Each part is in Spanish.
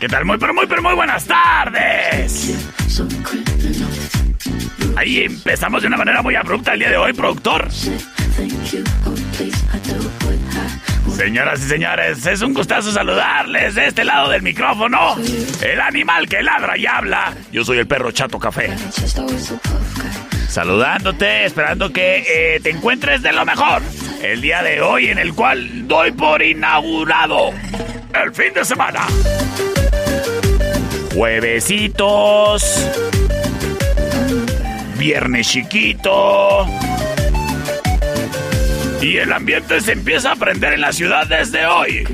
¿Qué tal? Muy, pero muy, pero muy buenas tardes. Ahí empezamos de una manera muy abrupta el día de hoy, productor. Señoras y señores, es un gustazo saludarles de este lado del micrófono. El animal que ladra y habla. Yo soy el perro Chato Café. Saludándote, esperando que eh, te encuentres de lo mejor. El día de hoy en el cual doy por inaugurado el fin de semana. Juevesitos. Viernes chiquito. Y el ambiente se empieza a prender en la ciudad desde hoy.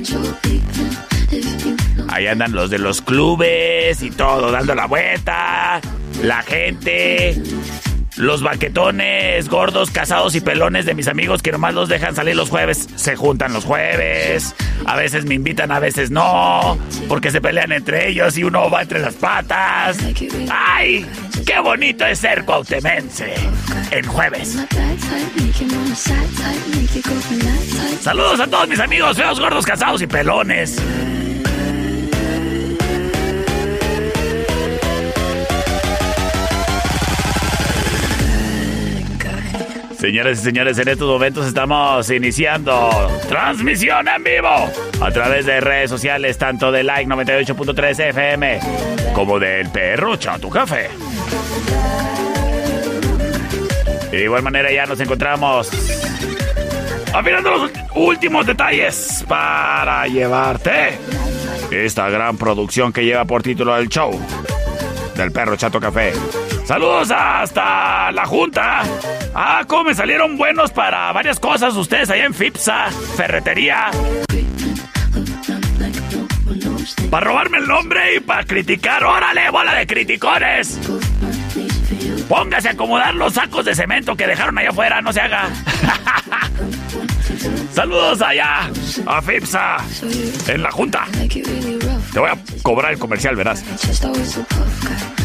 Ahí andan los de los clubes y todo, dando la vuelta. La gente. Los baquetones, gordos, casados y pelones de mis amigos que nomás los dejan salir los jueves, se juntan los jueves. A veces me invitan, a veces no, porque se pelean entre ellos y uno va entre las patas. ¡Ay! ¡Qué bonito es ser cuautemense! En jueves. Saludos a todos mis amigos feos, gordos, casados y pelones. Señores y señores, en estos momentos estamos iniciando transmisión en vivo a través de redes sociales, tanto de Like 98.3 FM como del Perro Chato Café. De igual manera ya nos encontramos afinando los últimos detalles para llevarte esta gran producción que lleva por título el show del Perro Chato Café. Saludos hasta la Junta. Ah, cómo me salieron buenos para varias cosas ustedes allá en FIPSA, ferretería. Para robarme el nombre y para criticar. ¡Órale, bola de criticones! Póngase a acomodar los sacos de cemento que dejaron allá afuera, no se haga. Saludos allá a FIPSA en la Junta. Te voy a cobrar el comercial, verás.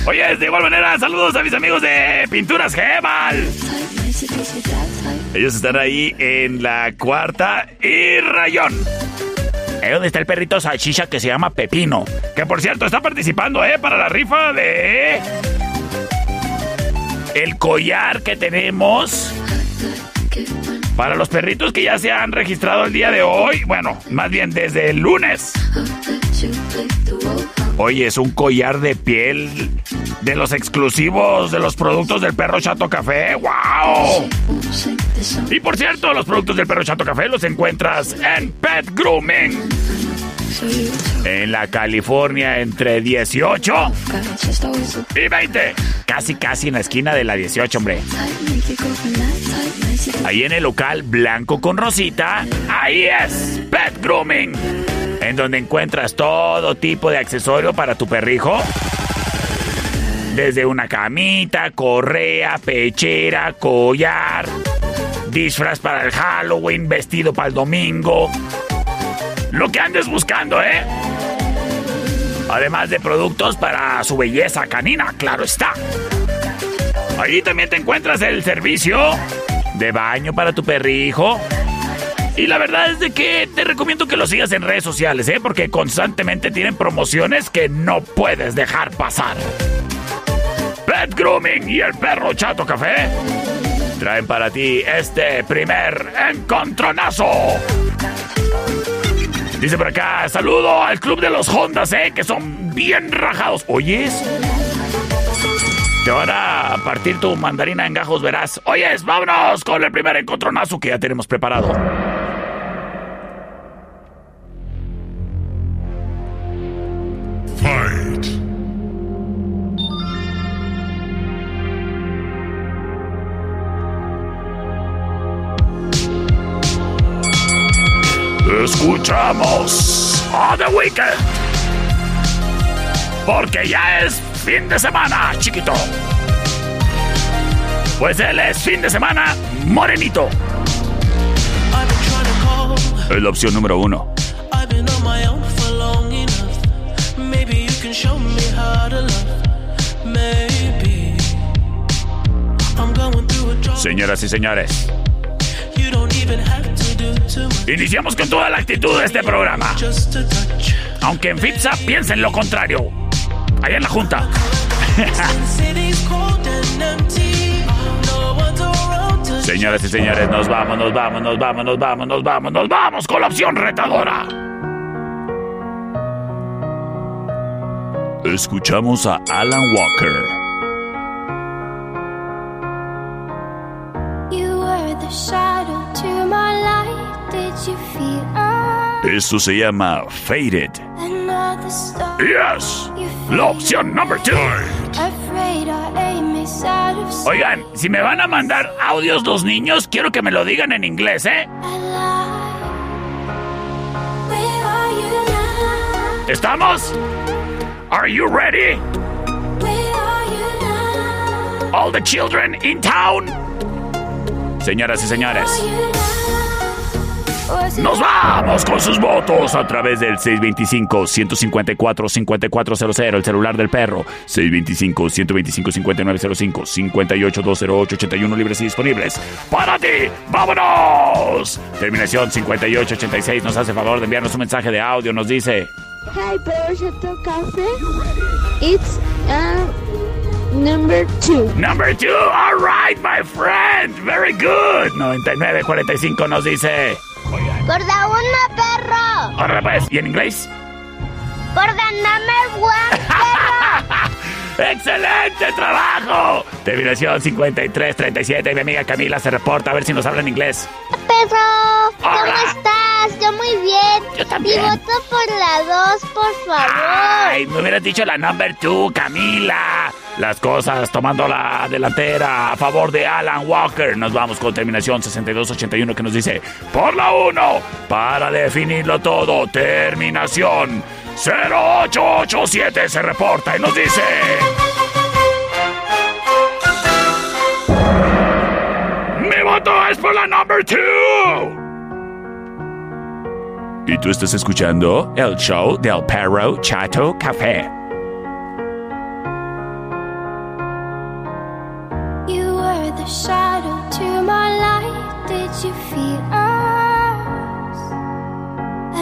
Oye, de igual manera, saludos a mis amigos de Pinturas Gemal. Ellos están ahí en la cuarta y rayón. Es donde está el perrito salchicha que se llama Pepino. Que por cierto está participando, ¿eh? Para la rifa de. El collar que tenemos. Para los perritos que ya se han registrado el día de hoy. Bueno, más bien desde el lunes. Oye, es un collar de piel de los exclusivos de los productos del perro Chato Café. ¡Wow! Y por cierto, los productos del perro Chato Café los encuentras en Pet Grooming. En la California entre 18 y 20. Casi, casi en la esquina de la 18, hombre. Ahí en el local blanco con rosita, ahí es Pet Grooming. En donde encuentras todo tipo de accesorio para tu perrijo. Desde una camita, correa, pechera, collar, disfraz para el Halloween, vestido para el domingo. Lo que andes buscando, ¿eh? Además de productos para su belleza canina, claro está. Ahí también te encuentras el servicio de baño para tu perrijo. Y la verdad es de que te recomiendo que lo sigas en redes sociales, ¿eh? Porque constantemente tienen promociones que no puedes dejar pasar. Pet Grooming y el perro Chato Café traen para ti este primer encontronazo. Dice por acá, saludo al club de los Hondas, ¿eh? Que son bien rajados. ¿Oyes? Te van a partir tu mandarina en gajos, verás. Oyes, vámonos con el primer encontronazo que ya tenemos preparado. Porque ya es fin de semana, chiquito. Pues él es fin de semana morenito. Es la opción número uno. Señoras y señores, iniciamos con toda la actitud de este programa. Aunque en FIPSA piensen lo contrario. Allá en la Junta. Señoras y señores, nos vamos, nos vamos, nos vamos, nos vamos, nos vamos, nos vamos con la opción retadora. Escuchamos a Alan Walker. Esto se llama Faded. Yes, la opción number two. Oigan, si me van a mandar audios los niños, quiero que me lo digan en inglés, ¿eh? ¿Estamos? Are you ready? All the children in town. Señoras y señores. Nos vamos con sus votos a través del 625-154-5400, el celular del perro. 625-125-5905, 58-208-81 libres y disponibles. ¡Para ti! ¡Vámonos! Terminación 5886 nos hace favor de enviarnos un mensaje de audio. Nos dice: Hi, Perro Café. It's uh, number two. Number two, all right, my friend. Very good. 9945 nos dice. Por la una, perro. Ahora pues, ¿y en inglés? Por the number one, perro. ¡Excelente trabajo! Terminación 5337 y mi amiga Camila se reporta a ver si nos habla en inglés. Perro, ¿cómo Hola. estás? Yo muy bien. Yo también. Y voto por la dos, por favor. ¡Ay! Me hubieras dicho la number two, Camila. Las cosas tomando la delantera a favor de Alan Walker. Nos vamos con terminación 6281 que nos dice: Por la 1, para definirlo todo, terminación 0887 se reporta y nos dice: Mi voto es por la number 2. Y tú estás escuchando el show del perro Chato Café. You were the shadow to my light. Did you feel?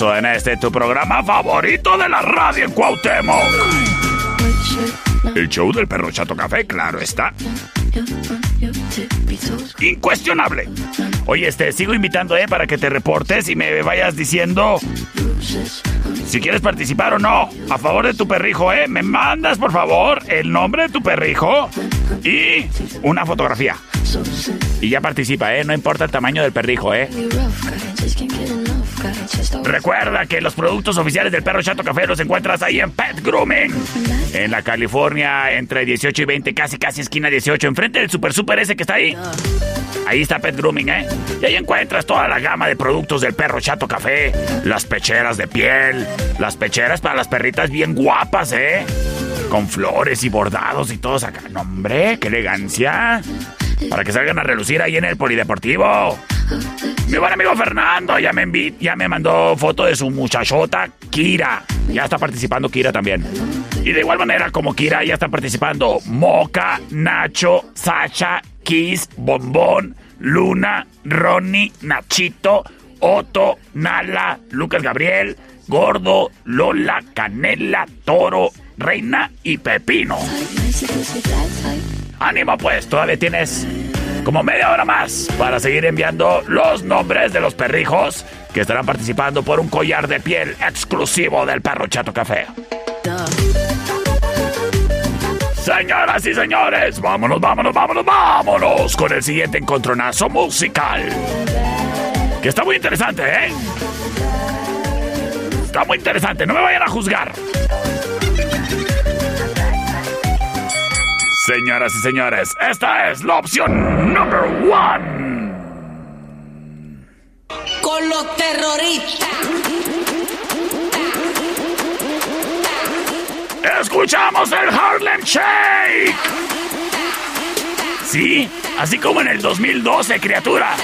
regreso en este tu programa favorito de la radio en Cuauhtémoc. El show del perro Chato Café, claro está. Incuestionable. Oye, este, sigo invitando, ¿eh? Para que te reportes y me vayas diciendo si quieres participar o no. A favor de tu perrijo, ¿eh? Me mandas, por favor, el nombre de tu perrijo y una fotografía. Y ya participa, ¿eh? No importa el tamaño del perrijo, ¿eh? Recuerda que los productos oficiales del perro Chato Café los encuentras ahí en Pet Grooming. En la California, entre 18 y 20, casi casi esquina 18, enfrente del Super Super ese que está ahí. Ahí está Pet Grooming, ¿eh? Y ahí encuentras toda la gama de productos del perro Chato Café. Las pecheras de piel, las pecheras para las perritas bien guapas, ¿eh? Con flores y bordados y todos acá. ¡No, hombre! ¡Qué elegancia! Para que salgan a relucir ahí en el polideportivo. Mi buen amigo Fernando ya me, envi ya me mandó foto de su muchachota Kira. Ya está participando Kira también. Y de igual manera como Kira ya está participando Moca, Nacho, Sacha, Kiss, Bombón, Luna, Ronnie, Nachito, Otto, Nala, Lucas Gabriel, Gordo, Lola, Canela, Toro, Reina y Pepino. Ánimo pues, todavía tienes como media hora más para seguir enviando los nombres de los perrijos que estarán participando por un collar de piel exclusivo del perro Chato Café. Señoras y señores, vámonos, vámonos, vámonos, vámonos con el siguiente encontronazo musical. Que está muy interesante, ¿eh? Está muy interesante, no me vayan a juzgar. Señoras y señores, esta es la opción number one. Con los terroristas. Escuchamos el Harlem Shake. Sí, así como en el 2012, criatura.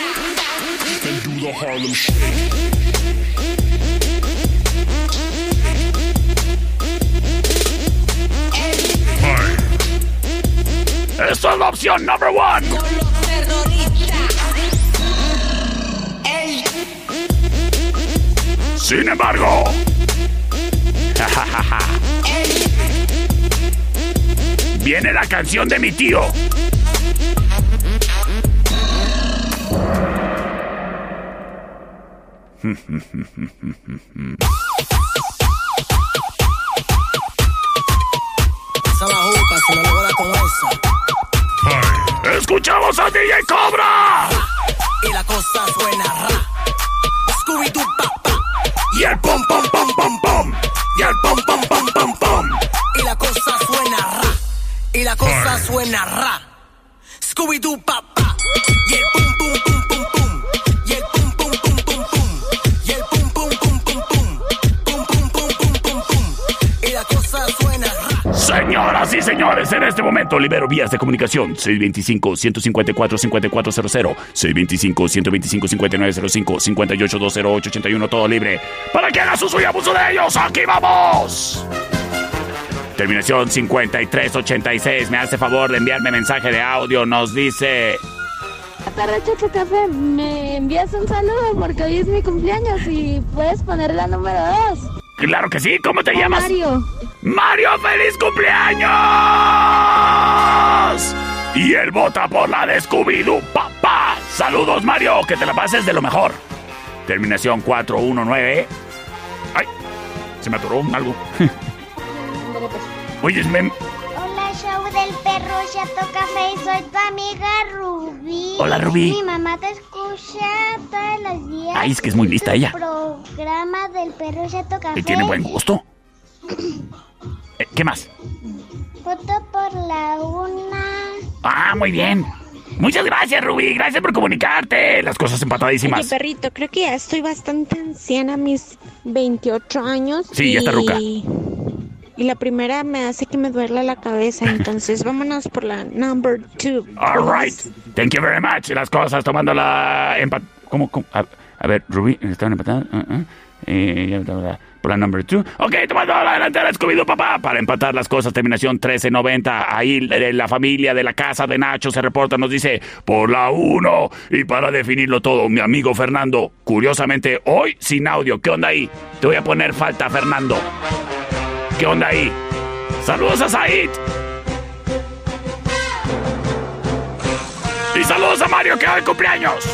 Esta es la opción number one. Con los terroristas. El Sin embargo, viene la canción de mi tío. Esa la juca, si no le voy a dar con esa. ¡Escuchamos a DJ Cobra! Y la cosa suena ra. Scooby Doo pa pa. Y el pom pom pom pom pom. Y el pom pom pom pom pom. Y la cosa suena ra. Y la cosa suena ra. Scooby Doo pa pa. Y el Señoras y señores, en este momento libero vías de comunicación 625-154-5400, 625-125-5905, 58-208-81, todo libre, para que haga uso y abuso de ellos. ¡Aquí vamos! Terminación 5386, me hace favor de enviarme mensaje de audio, nos dice... Perro Chato Café, me envías un saludo porque hoy es mi cumpleaños y puedes poner la número 2. Claro que sí, ¿cómo te llamas? Mario. Mario, feliz cumpleaños. Y él vota por la de Scooby-Doo, papá. Saludos, Mario, que te la pases de lo mejor. Terminación 419. Ay, se me atoró algo. Oye, men. Del perro Chato Café. Soy tu amiga Rubí. Hola, Rubí. Mi mamá te escucha todos los días. Ay, es que es muy lista ella. Programa del perro Chato Café. Y tiene buen gusto. Eh, ¿Qué más? Voto por la una. Ah, muy bien. Muchas gracias, Rubí. Gracias por comunicarte. Las cosas empatadísimas. Oye, perrito, creo que ya estoy bastante anciana, a mis 28 años. Sí, ya está ruca. Y la primera me hace que me duela la cabeza, entonces vámonos por la number two. All right. Thank you very much. Las cosas tomando la empat... ¿Cómo? cómo? A, a ver, Rubí, estaban empatadas. Eh, bla, bla. Bola number two. Ok, tomando la delantera Scooby-Doo, papá. Para empatar las cosas, terminación 1390. Ahí de la familia de la casa de Nacho se reporta, nos dice por la uno. Y para definirlo todo, mi amigo Fernando. Curiosamente, hoy sin audio. ¿Qué onda ahí? Te voy a poner falta, Fernando. ¿Qué onda ahí? ¡Saludos a Said! Y saludos a Mario que hoy cumpleaños.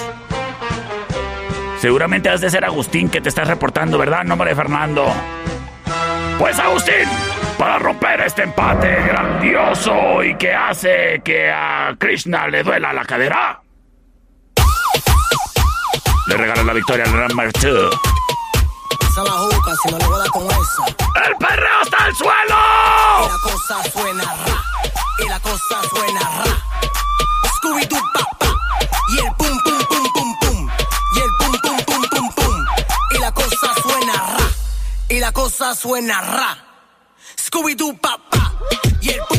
Seguramente has de ser Agustín que te estás reportando, ¿verdad? Nombre de Fernando. Pues Agustín, para romper este empate grandioso y que hace que a Krishna le duela la cadera. Le regala la victoria al Number 2. Esa majuca, si no le voy con esa. ¡El perreo está al suelo! Y la cosa suena ra, y la cosa suena ra. Scooby-Doo, pa, pa, y el pum, pum, pum, pum, pum. Y el pum, pum, pum, pum, pum. Y la cosa suena ra, y la cosa suena ra. Scooby-Doo, pa, pa, y el pum.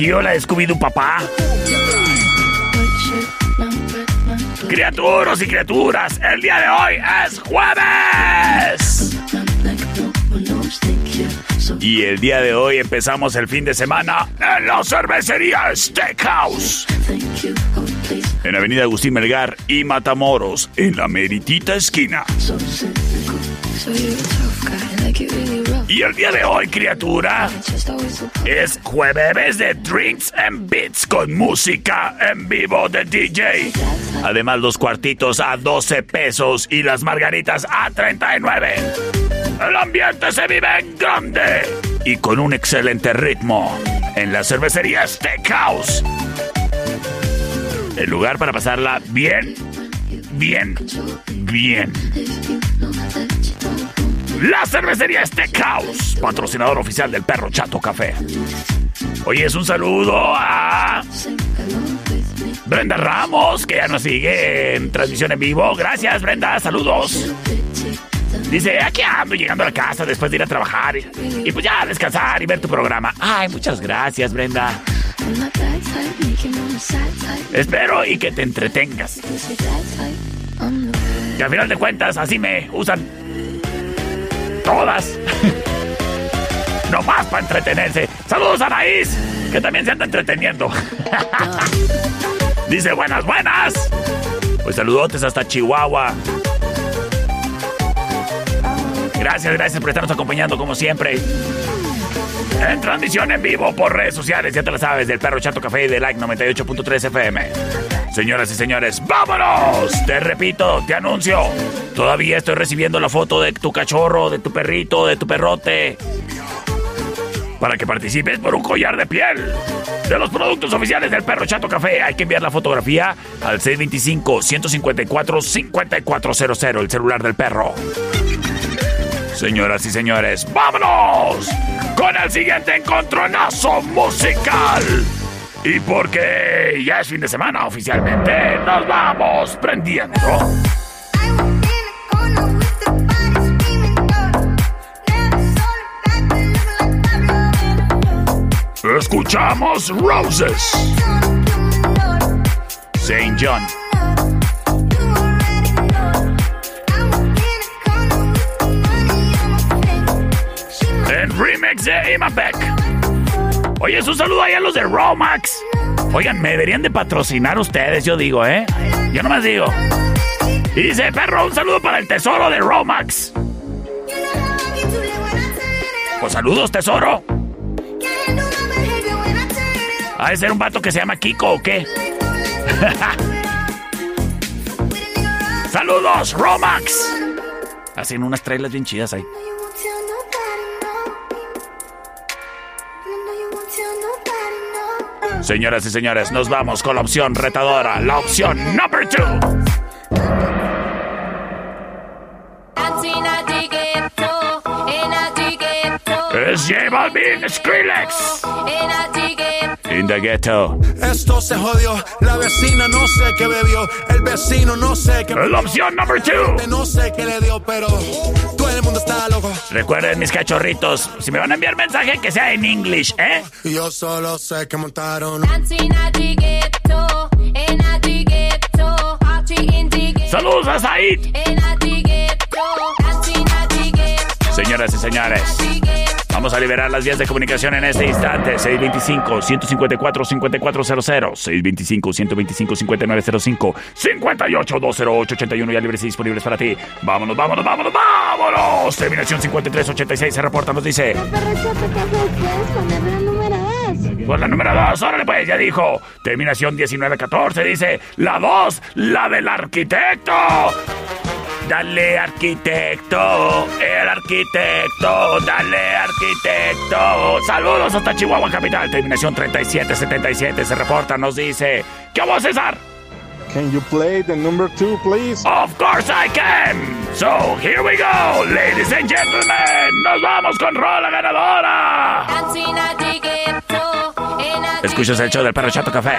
Canción de mi tío, la de Scooby-Doo Papá. Criaturas y criaturas, el día de hoy es jueves. Y el día de hoy empezamos el fin de semana en la cervecería Steakhouse. En Avenida Agustín Melgar y Matamoros, en la meritita esquina. Y el día de hoy, criatura, es jueves de Drinks and Beats con música en vivo de DJ. Además, los cuartitos a 12 pesos y las margaritas a 39. El ambiente se vive en grande y con un excelente ritmo en la cervecería Steakhouse. El lugar para pasarla bien, bien, bien. La cervecería Steakhouse, patrocinador oficial del Perro Chato Café. Oye, es un saludo a Brenda Ramos, que ya nos sigue en transmisión en vivo. Gracias, Brenda, saludos. Dice, aquí ando llegando a la casa después de ir a trabajar y, y pues ya a descansar y ver tu programa. Ay, muchas gracias, Brenda. Espero y que te entretengas. Que al final de cuentas así me usan todas. nomás para entretenerse. Saludos a Anaís, que también se anda entreteniendo. Dice buenas, buenas. Pues saludotes hasta Chihuahua. Gracias, gracias por estarnos acompañando como siempre. En transmisión en vivo por redes sociales, ya te lo sabes, del Perro Chato Café y de Like 98.3 FM. Señoras y señores, ¡vámonos! Te repito, te anuncio. Todavía estoy recibiendo la foto de tu cachorro, de tu perrito, de tu perrote. Para que participes por un collar de piel. De los productos oficiales del Perro Chato Café, hay que enviar la fotografía al 625-154-5400, el celular del perro. Señoras y señores, ¡vámonos! Con el siguiente encontronazo musical. Y porque ya es fin de semana oficialmente, nos vamos prendiendo. Escuchamos Roses. Saint John. En remix de Imapec. Oye, es un saludo ahí a los de Romax. Oigan, me deberían de patrocinar ustedes, yo digo, ¿eh? Yo nomás digo. Dice, perro, un saludo para el tesoro de Romax. Pues saludos, tesoro. ¿Ha de ser un vato que se llama Kiko o qué? ¡Saludos, Romax! Hacen unas trailers bien chidas ahí. Señoras y señores, nos vamos con la opción retadora, la opción number two. Es J Balvin Skrillex. In the ghetto. Esto se jodió, la vecina no sé qué bebió, el vecino no sé qué. La opción number two. No sé qué le dio, pero todo el mundo está loco. Recuerden, mis cachorritos, si me van a enviar mensaje, que sea en English, ¿eh? Y yo solo sé que montaron. Saludos a Said. Señoras y señores, vamos a liberar las vías de comunicación en este instante. 625-154-5400, 625-125-5905, 58-208-81 ya libres y disponibles para ti. Vámonos, vámonos, vámonos, vámonos. Terminación 5386 se reporta, nos dice. Perro Chato Café, ¿puedes ponerle el número 2? Pues la número 2, órale pues, ya dijo. Terminación 1914 dice, la 2, la del arquitecto. Dale arquitecto, el arquitecto, dale arquitecto. Saludos hasta Chihuahua Capital, terminación 3777 se reporta, nos dice, ¿qué vamos a César? Can you play the number two, please? Of course I can. So here we go, ladies and gentlemen. Nos vamos con rola ganadora. Escuchas el show del perro Chato Café.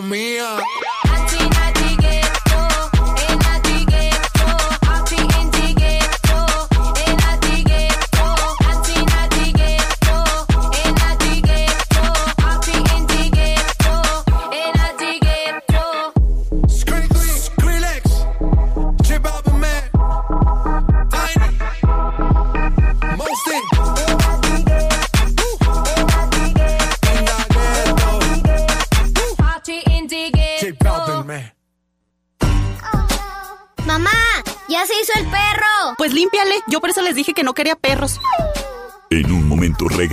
La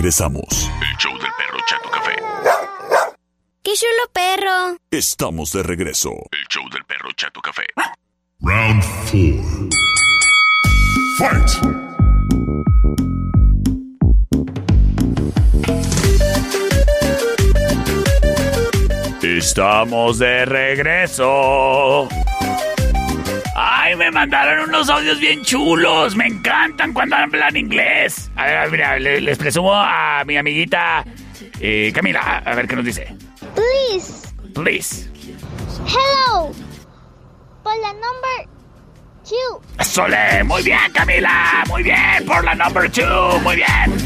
regresamos. El show del perro Chato Café. ¡Qué chulo perro! Estamos de regreso. El show del perro Chato Café. Round 4. Fight. Estamos de regreso. Ay, me mandaron unos audios bien chulos. Me encantan cuando hablan inglés. A ver, mira, le- les presumo a mi amiguita eh, Camila. A ver qué nos dice. Please. Please. Hello. Por la number two. Sole, muy bien, Camila. Muy bien, por la number two. Muy bien.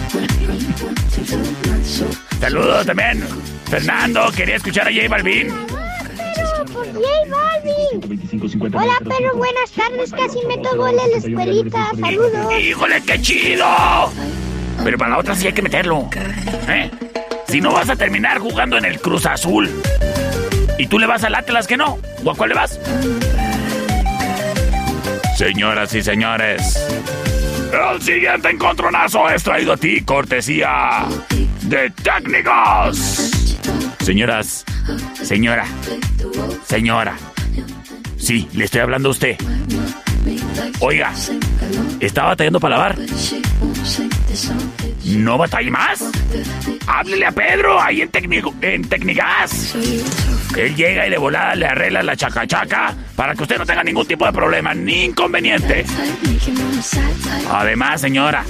Saludos también. Fernando, quería escuchar a J Balvin. J Balvin. Hola, perro. Buenas tardes. Casi meto gol en la escuelita. Saludos. ¡Híjole, qué chido! Pero para la otra sí hay que meterlo. ¿eh? Si no vas a terminar jugando en el Cruz Azul. ¿Y tú le vas al Atlas que no? ¿O a cuál le vas? Señoras y señores, el siguiente encontronazo es traído a ti, cortesía de técnicos. Señoras, señora, señora. Sí, le estoy hablando a usted. Oiga, ¿está batallando para lavar? ¿No batalle más? Háblele a Pedro ahí en, Tecnigo- en. Él llega y de volada le arregla la chacachaca para que usted no tenga ningún tipo de problema ni inconveniente. Además, señora,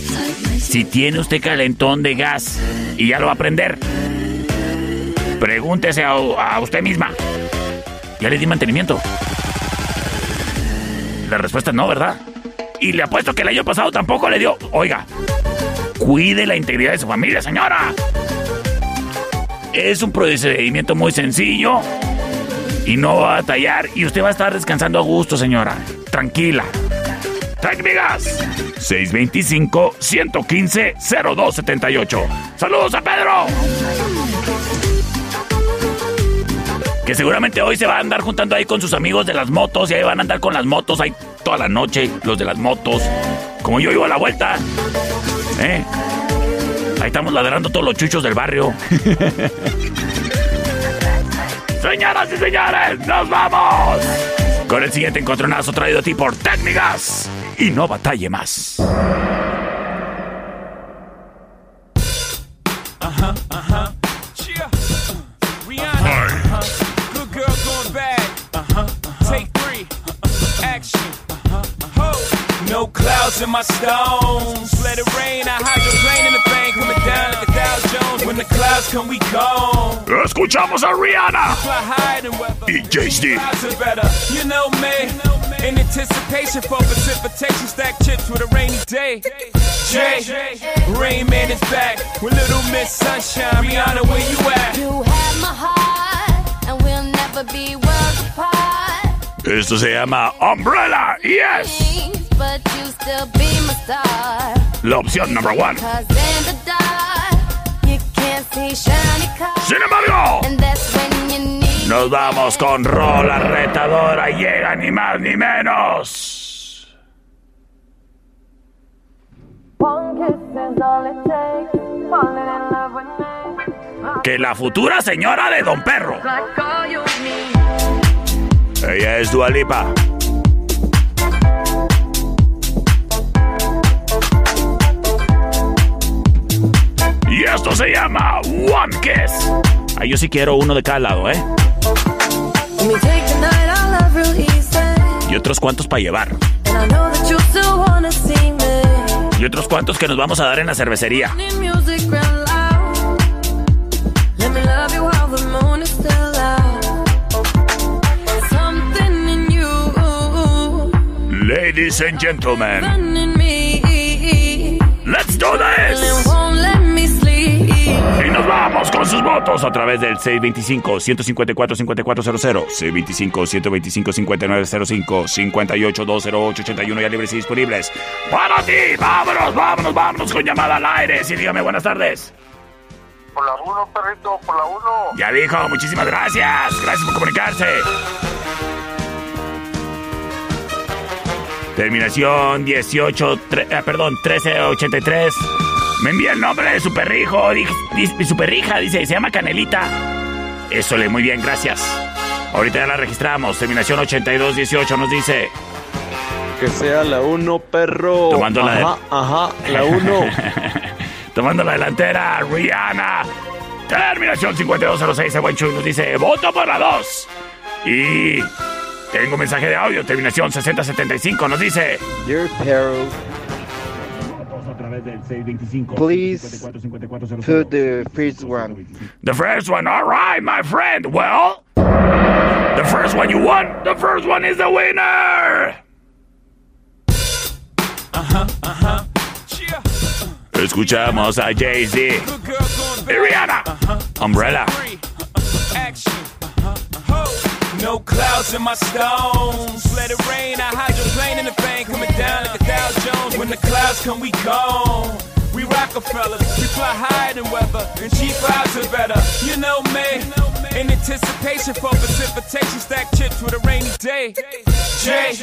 si tiene usted calentón de gas y ya lo va a prender, pregúntese a, usted misma. ¿Ya le di mantenimiento? La respuesta es no, ¿verdad? Y le apuesto que el año pasado tampoco le dio. Oiga, cuide la integridad de su familia, señora. Es un procedimiento muy sencillo y no va a batallar y usted va a estar descansando a gusto, señora. Tranquila. Técnicas 625-115-0278. Saludos a Pedro. Que seguramente hoy se va a andar juntando ahí con sus amigos de las motos y ahí van a andar con las motos ahí toda la noche, los de las motos. Como yo iba a la vuelta. ¿Eh? Ahí estamos ladrando todos los chuchos del barrio. Señoras y señores, nos vamos. Con el siguiente encontronazo traído a ti por técnicas. Y no batalle más. Clouds in my stones. Let it rain. I hydroplane in the bank. Coming down like a Dow Jones. When the clouds come, we gone. Escuchamos a Rihanna. Fly higher than weather. Y Jay-Z. Clouds are better. You know me. In anticipation for precipitation, stack chips with a rainy day. Jay, Rain Man is back with Little Miss Sunshine. Rihanna, where you at? You have my heart, and we'll never be worlds apart. Esto se llama Umbrella. Yes. But you still be my star. La opción number one. Cause in the dark, you can't see shiny cars. Sin embargo, And that's when you need nos vamos con rola retadora. Llega ni más ni menos. Que la futura señora de Don Perro. Ella es Dualipa. Esto se llama One Kiss. Ah, yo sí quiero uno de cada lado, ¿eh? Y otros cuantos para llevar. And I know that you still wanna see me. Y otros cuantos que nos vamos a dar en la cervecería. Ladies and gentlemen, let's do this. Y nos vamos con sus votos a través del 625-154-5400, 625-125-5905, 58-208-81 ya libres y disponibles. ¡Para ti! ¡Vámonos, vámonos, vámonos con llamada al aire! Sí, dígame, buenas tardes. Por la 1, perrito, por la 1. Ya dijo, muchísimas gracias. Gracias por comunicarse. Terminación 18, tre- ah, perdón, 1383. Me envía el nombre de su perrijo, di- di- su perrija, dice, se llama Canelita. Eso le muy bien, gracias. Ahorita ya la registramos. Terminación 8218 nos dice. Que sea la 1, perro. Tomando la Ajá, ajá, la 1. Tomando la delantera, Rihanna. Terminación 5206, el buen Chuy nos dice, voto por la 2. Y tengo un mensaje de audio, terminación 6075, nos dice... Dear perro, please put the first one. The first one, all right, my friend. Well, the first one you won. The first one is the winner. Uh huh. Escuchamos a Jay-Z y Rihanna. Umbrella. Action. No clouds in my stones. Let it rain. I hydroplane in the vein. The clouds come, we gone. We Rockefellers. We fly higher than weather. And cheap vibes are better. You know me. In anticipation for precipitation. Stack chips with a rainy day. Jay.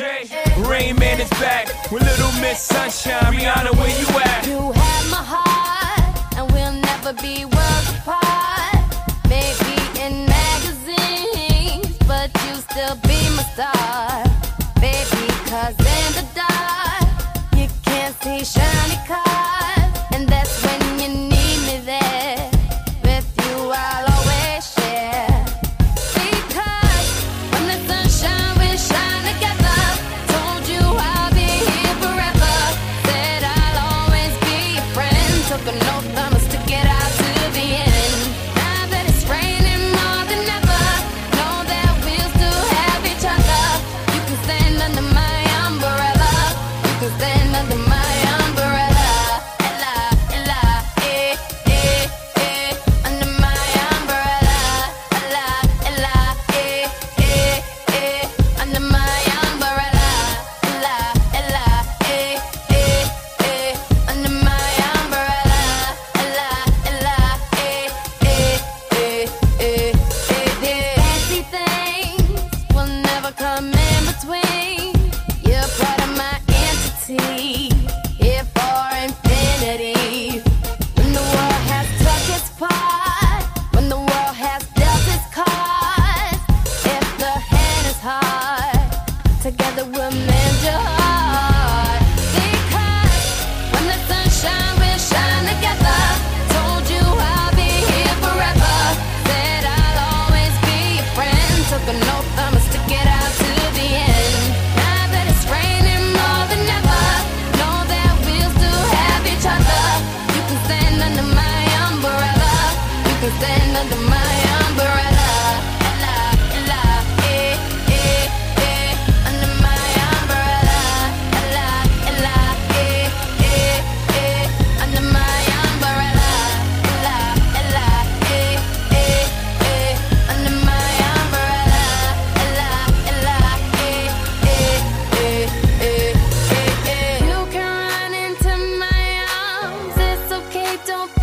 Rain Man is back. With Little Miss Sunshine. Rihanna, where you at? You have my heart, and we'll never be worlds apart. Maybe in magazines, but you still be my star. Baby, cause Shiny car. don't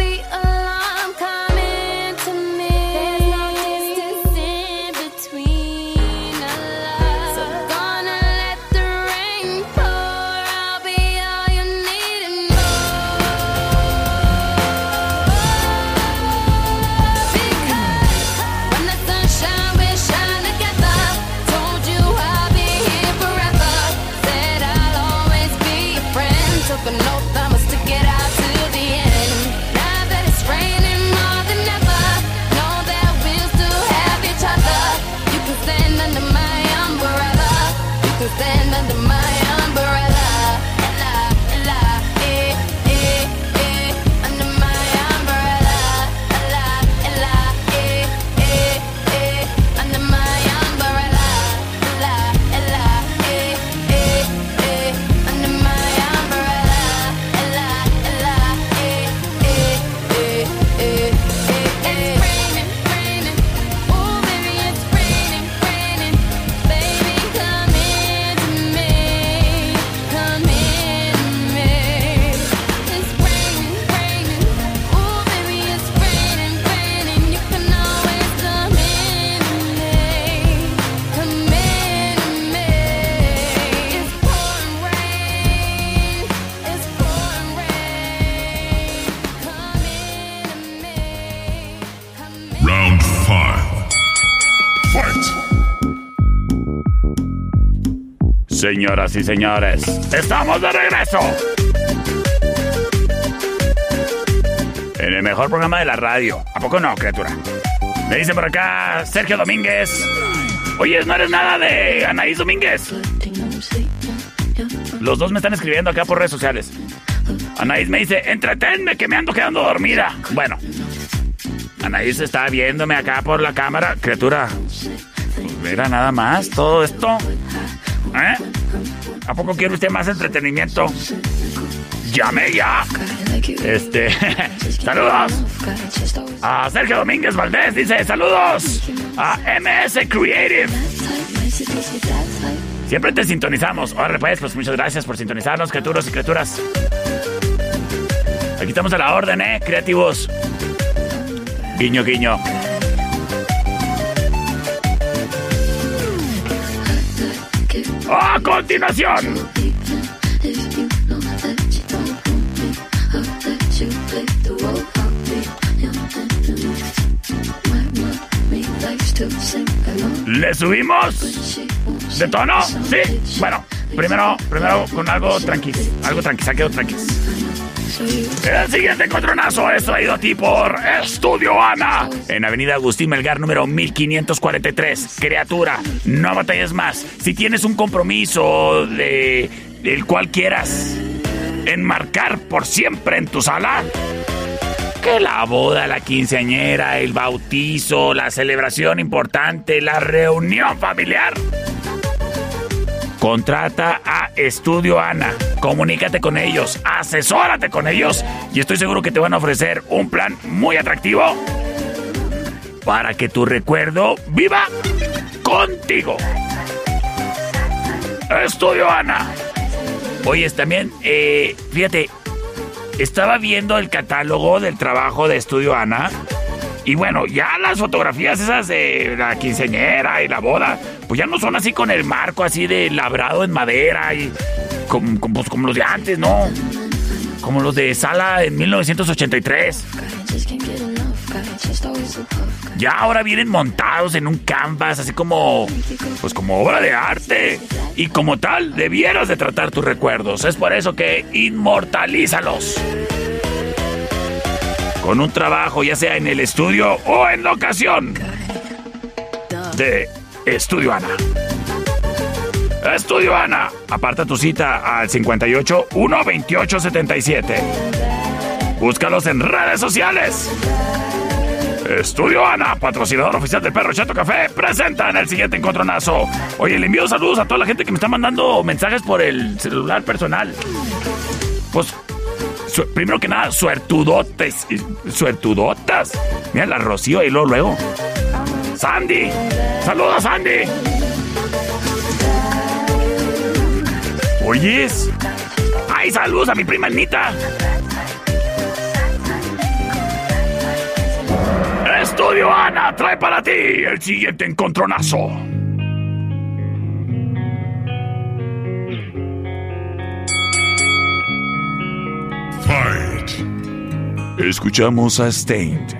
Señoras y señores, estamos de regreso. En el mejor programa de la radio. ¿A poco no, criatura? Me dice por acá Sergio Domínguez. Oye, ¿no eres nada de Anaís Domínguez? Los dos me están escribiendo acá por redes sociales. Anaís me dice, entretenme que me ando quedando dormida. Bueno, Anaís está viéndome acá por la cámara. Criatura, ¿era nada más todo esto? ¿Eh? ¿A poco quiere usted más entretenimiento? ¡Llame ya! Este. saludos. A Sergio Domínguez Valdés dice: Saludos. A MS Creative. Siempre te sintonizamos. Ahora pues, pues muchas gracias por sintonizarnos, criaturas y criaturas. Aquí estamos a la orden, ¿eh? Creativos. Guiño, guiño. A continuación. ¿Le subimos? ¿De tono? Sí. Bueno, primero, primero con algo tranqui. Algo tranqui, saqueo tranqui. El siguiente encontronazo es traído a ti por Estudio Ana. En Avenida Agustín Melgar, número 1543. Criatura, no batalles más. Si tienes un compromiso de el cual quieras enmarcar por siempre en tu sala, que la boda, la quinceañera, el bautizo, la celebración importante, la reunión familiar. Contrata a Estudio Ana, comunícate con ellos, asesórate con ellos y estoy seguro que te van a ofrecer un plan muy atractivo para que tu recuerdo viva contigo. Estudio Ana. Oye, también, eh, fíjate, estaba viendo el catálogo del trabajo de Estudio Ana. Y bueno, ya las fotografías esas de la quinceñera y la boda, pues ya no son así con el marco así de labrado en madera y como, pues como los de antes, ¿no? Como los de Sala en 1983. Ya ahora vienen montados en un canvas, así como, pues como obra de arte. Y como tal, debieras de tratar tus recuerdos. Es por eso que inmortalízalos. Con un trabajo, ya sea en el estudio o en la ocasión. De Estudio Ana. Estudio Ana. Aparta tu cita al 58 128 77. Búscalos en redes sociales. Estudio Ana, patrocinador oficial del Perro Chato Café, presenta en el siguiente encontronazo. Oye, le envío saludos a toda la gente que me está mandando mensajes por el celular personal. Pues, primero que nada, suertudotes. Suertudotas. Mira la Rocío y luego, luego. Sandy. Saludos, Sandy. Oyes. Ay, saludos a mi prima Anita. Estudio Ana trae para ti el siguiente encontronazo. Escuchamos a Stained.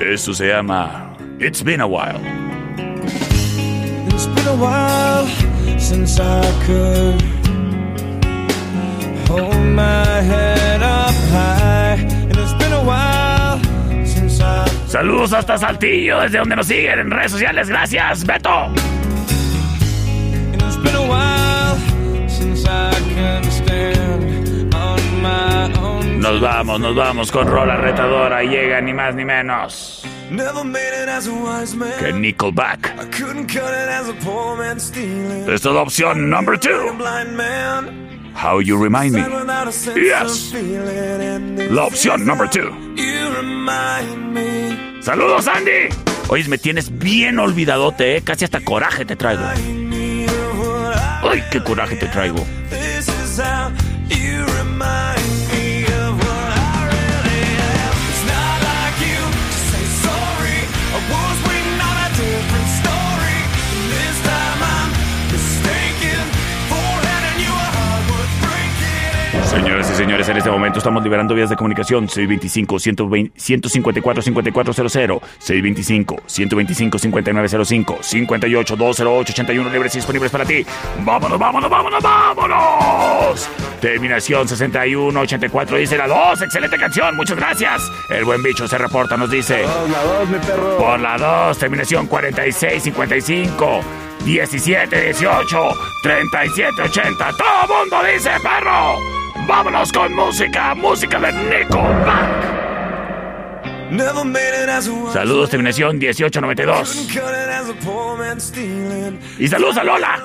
Esto se llama It's Been a While. It's been a while since I could hold my head up high. And it's been a while since I. Saludos hasta Saltillo, desde donde nos siguen en redes sociales. Gracias, Beto. And it's been a while since I can stand. Nos vamos, nos vamos con Rola Retadora. Llega ni más ni menos Never made it as a wise man. que Nickelback. Es la opción number two. How You Remind Me. Yes. La opción number two. Saludos, Andy. Oye, me tienes bien olvidadote, ¿eh? Casi hasta coraje te traigo. Ay, qué coraje te traigo. Señoras y señores, en este momento estamos liberando vías de comunicación 625-154-5400, 625-125-5905, 58-208-81 libres y disponibles para ti. ¡Vámonos, vámonos, vámonos, vámonos! Terminación 61-84 dice la 2, excelente canción, muchas gracias. El buen bicho se reporta, nos dice... Por la 2, mi perro. Por la 2, terminación 46-55. 17, 18, 37, 80. Todo mundo dice perro. Vámonos con música, música de Nico Back. Saludos, terminación 1892. Y saludos a Lola.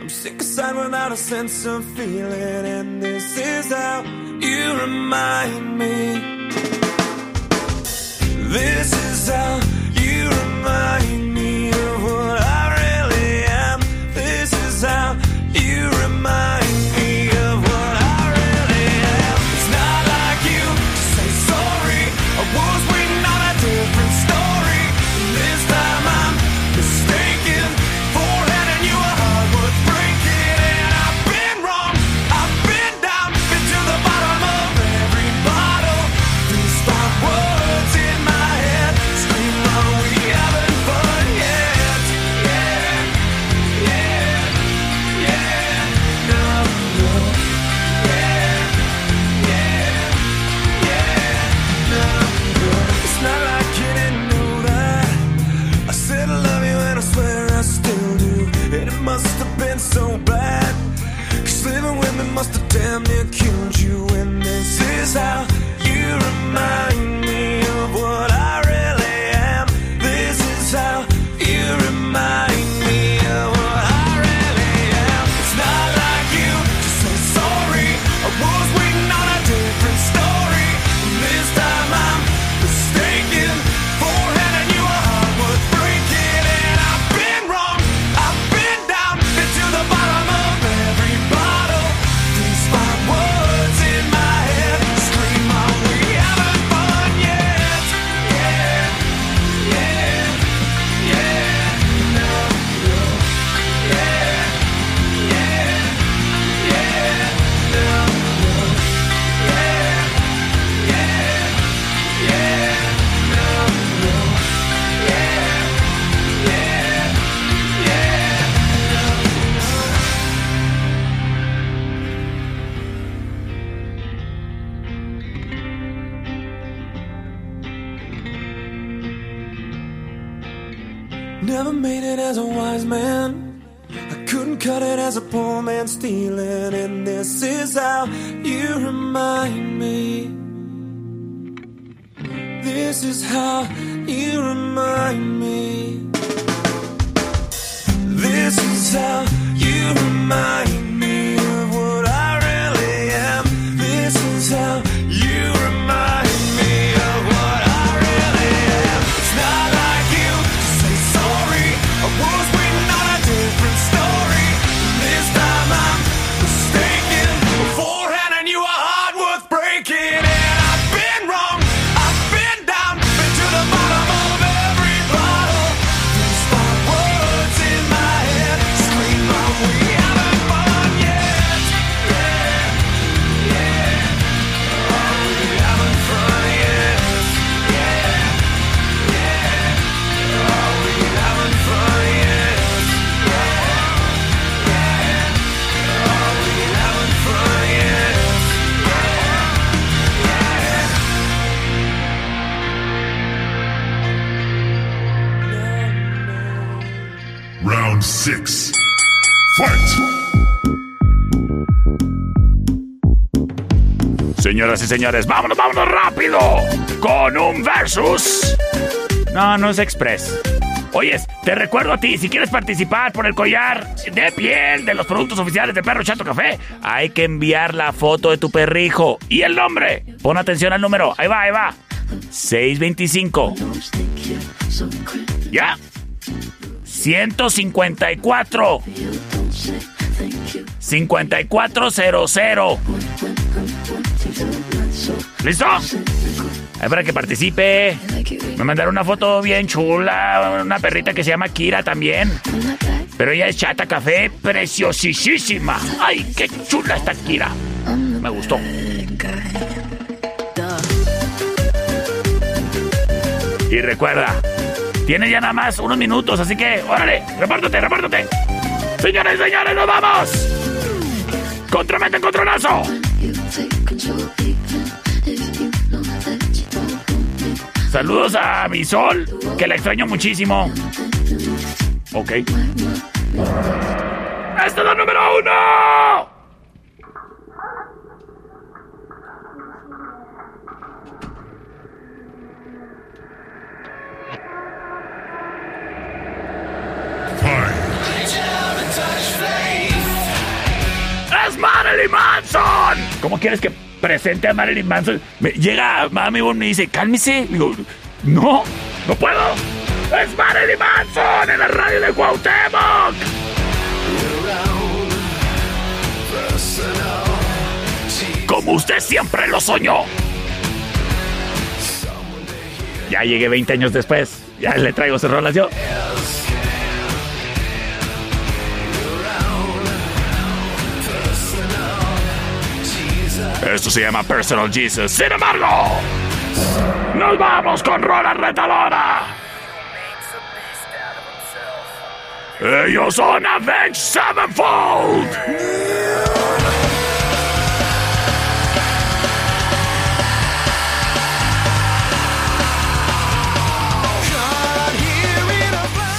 I'm sick aside without a sense of feeling, and this is how you remind me. This is how you remind me. señoras y señores. ¡Vámonos, vámonos rápido! Con un versus. No, no es express. Oyes, te recuerdo a ti, si quieres participar por el collar de piel de los productos oficiales de Perro Chato Café, hay que enviar la foto de tu perrijo y el nombre. Pon atención al número, ahí va, ahí va. 625. ¿Ya? 154. 5400. ¿Listo? Ahí para que participe. Me mandaron una foto bien chula. Una perrita que se llama Kira también. Pero ella es chata café preciosísima. ¡Ay, qué chula está Kira! Me gustó. Y recuerda, tiene ya nada más unos minutos, así que órale, repártate, repártate. Señores, señores, nos vamos. Contramete, controlazo. Saludos a mi sol, que la extraño muchísimo. Ok. ¡Esta es la número uno! ¡Es Marilyn Manson! ¿Cómo quieres que presente a Marilyn Manson? Me, llega Mami Bon y me dice, cálmese. Digo, no, no puedo. ¡Es Marilyn Manson en la radio de Cuauhtémoc! Como usted siempre lo soñó. Ya llegué 20 años después. Ya le traigo sus rolas yo. Esto se llama Personal Jesus. Sin embargo, nos vamos con rola retadora. Ellos son Avenged Sevenfold.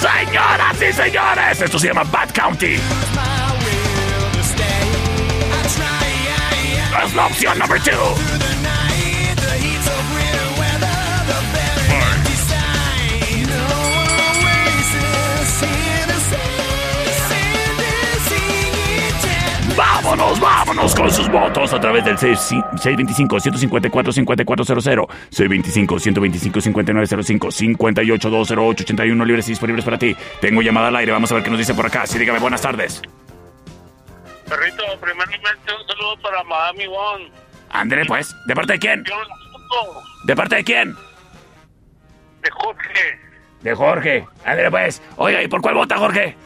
Señoras y señores, esto se llama Bad County. Es la opción number two. Vámonos, vámonos con sus votos a través del 625-154-5400, 625-125-5905, 58-208-81 libres y disponibles para ti. Tengo llamada al aire, vamos a ver qué nos dice por acá. Sí, dígame, buenas tardes. Perrito, primeramente un saludo para Miami One. André, pues, ¿de parte de quién? Yo lo ¿De parte de quién? de Jorge, De Jorge. André, pues. Oiga, ¿y por cuál vota, Jorge?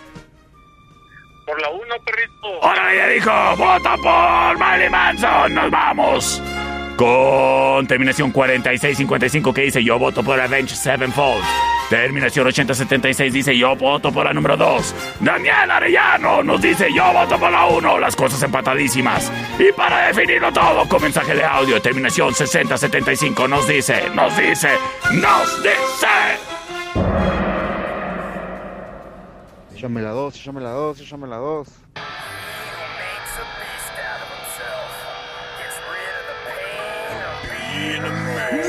por la 1, perrito. ¡Órale, ya dijo! ¡Vota por Marilyn Manson! ¡Nos vamos! Con terminación 4655 que dice yo voto por Avenge Sevenfold. Terminación 8076 dice yo voto por la número 2. Daniel Arellano nos dice yo voto por la 1. Las cosas empatadísimas. Y para definirlo todo con mensaje de audio, terminación 6075 nos dice, nos dice, nos dice. Llame la 2, llame la 2, llame la 2. Bean Man.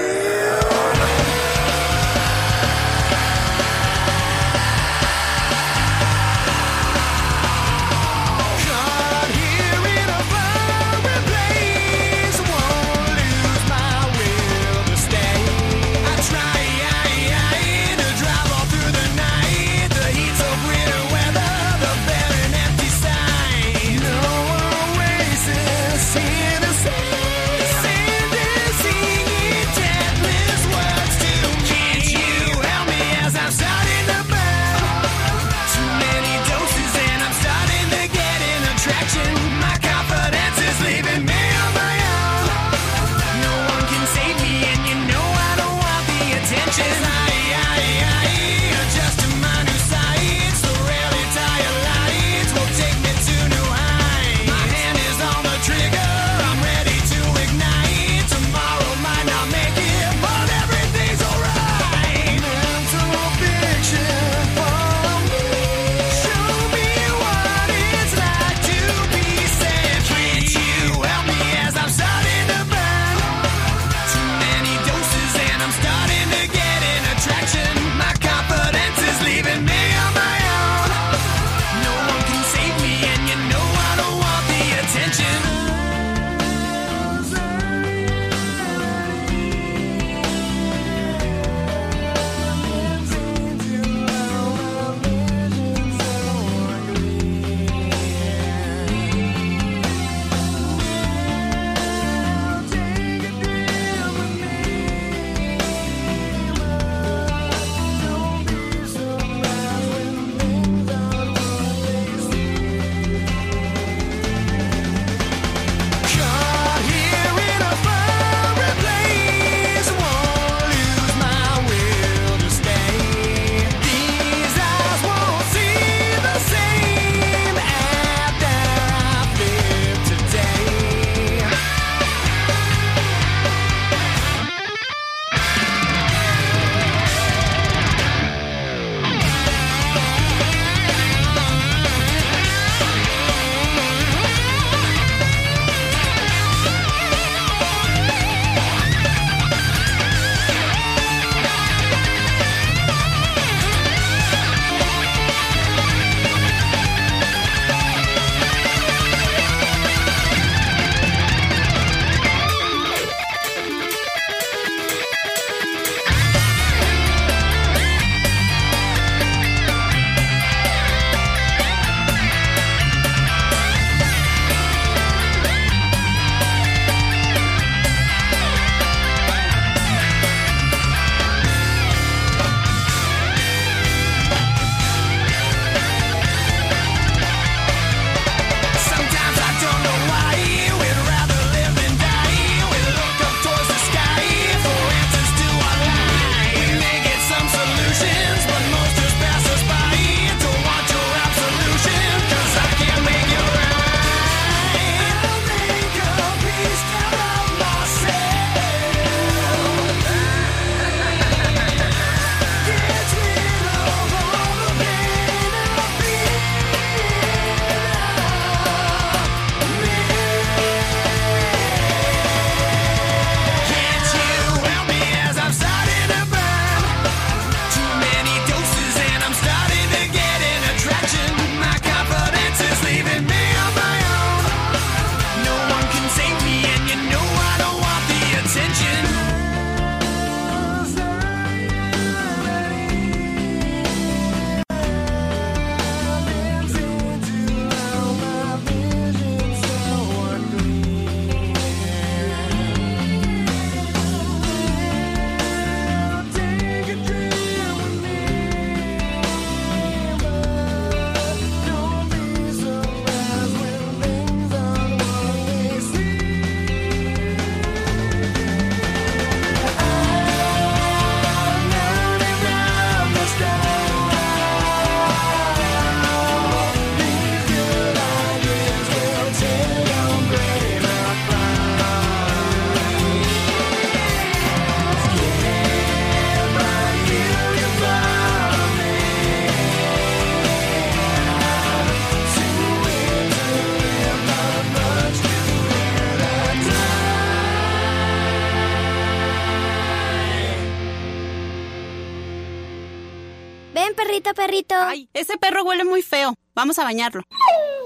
Perrito. Ay, ese perro huele muy feo. Vamos a bañarlo.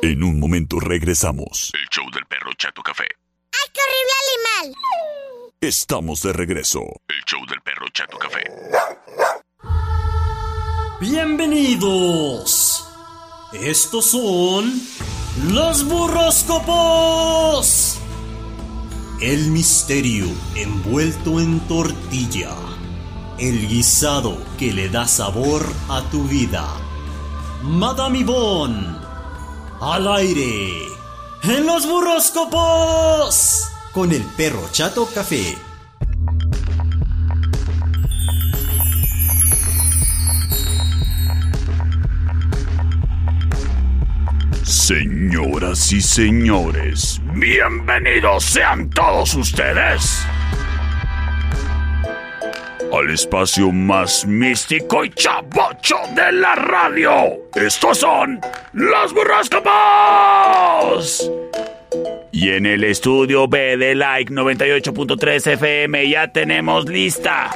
En un momento regresamos. El show del perro Chato Café. ¡Ay, qué horrible animal! Estamos de regreso. El show del perro Chato Café. Bienvenidos. Estos son los burroscopos. El misterio envuelto en tortilla. El guisado que le da sabor a tu vida. Madame Yvonne. Al aire. En los burroscopos. Con el perro Chato Café. Señoras y señores, bienvenidos sean todos ustedes al espacio más místico y chabocho de la radio. Estos son los burroscopos. Y en el estudio B de Like 98.3 FM ya tenemos lista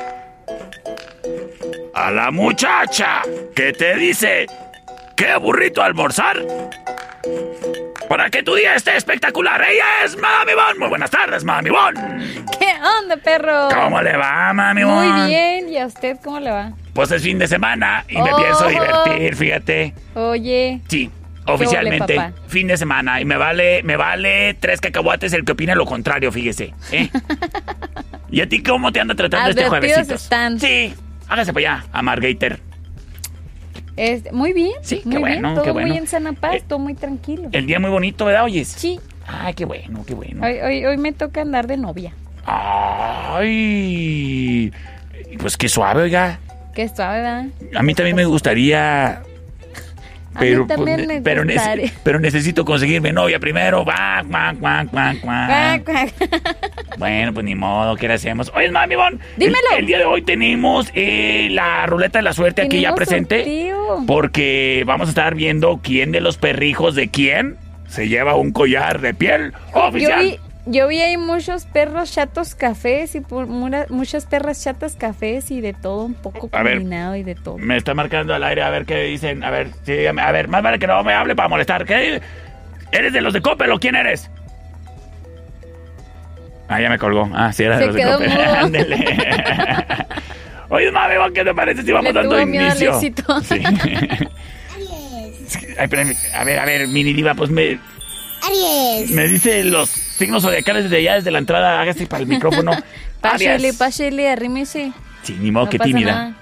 a la muchacha que te dice qué burrito almorzar para que tu día esté espectacular. Ella es Mami Bon. Muy buenas tardes, Mami Bon. ¿Qué onda, perro? ¿Cómo le va, Mami Bon? Muy bien. ¿Y a usted cómo le va? Pues es fin de semana y me Oh. pienso divertir, fíjate. Oye. Sí, oficialmente. fin de semana. Y me vale, me vale tres cacahuates el que opina lo contrario, fíjese. ¿eh? ¿Y a ti cómo te anda tratando este Advertidos juevesito? están. Sí. Hágase para allá, Amargator. Este, muy bien. Sí, qué bueno, bien. Todo qué bueno. muy en sana paz, todo muy tranquilo. El día muy bonito, ¿verdad, oyes? Sí. Ay, qué bueno, qué bueno. Hoy, hoy, hoy me toca andar de novia. Ay. Pues qué suave, oiga. Qué suave, ¿verdad? A mí también me gustaría. Pero, pues, me pero, nece- pero necesito conseguirme novia primero. Cuac, cuac, cuac. Bueno, pues ni modo, ¿qué le hacemos? Oye, mami, Bon. Dímelo. El, el día de hoy tenemos eh, la ruleta de la suerte aquí ya presente. Porque vamos a estar viendo quién de los perrijos de quién se lleva un collar de piel Yo oficial. vi, yo vi ahí muchos perros chatos cafés y muchas perras chatas cafés y de todo, un poco A ver. combinado y de todo. Me está marcando al aire a ver qué dicen. A ver, sí, dígame. A ver, más vale que no me hable para molestar. ¿Qué? ¿Eres de los de Coppel o quién eres? Ah, ya me colgó. Ah, sí, era de Se los de quedó Coppel. Ándele. Oye, mami, ¿qué te parece si vamos Le dando tuvo miedo al inicio? éxito. Sí. Ay, pero, a ver, a ver, mini diva, pues me, Aries. me dice los signos zodiacales desde allá, desde la entrada. Hágase para el micrófono. Pásele, Aries. pásele, arrímese. Sí, ni modo, No pasa tímida. nada.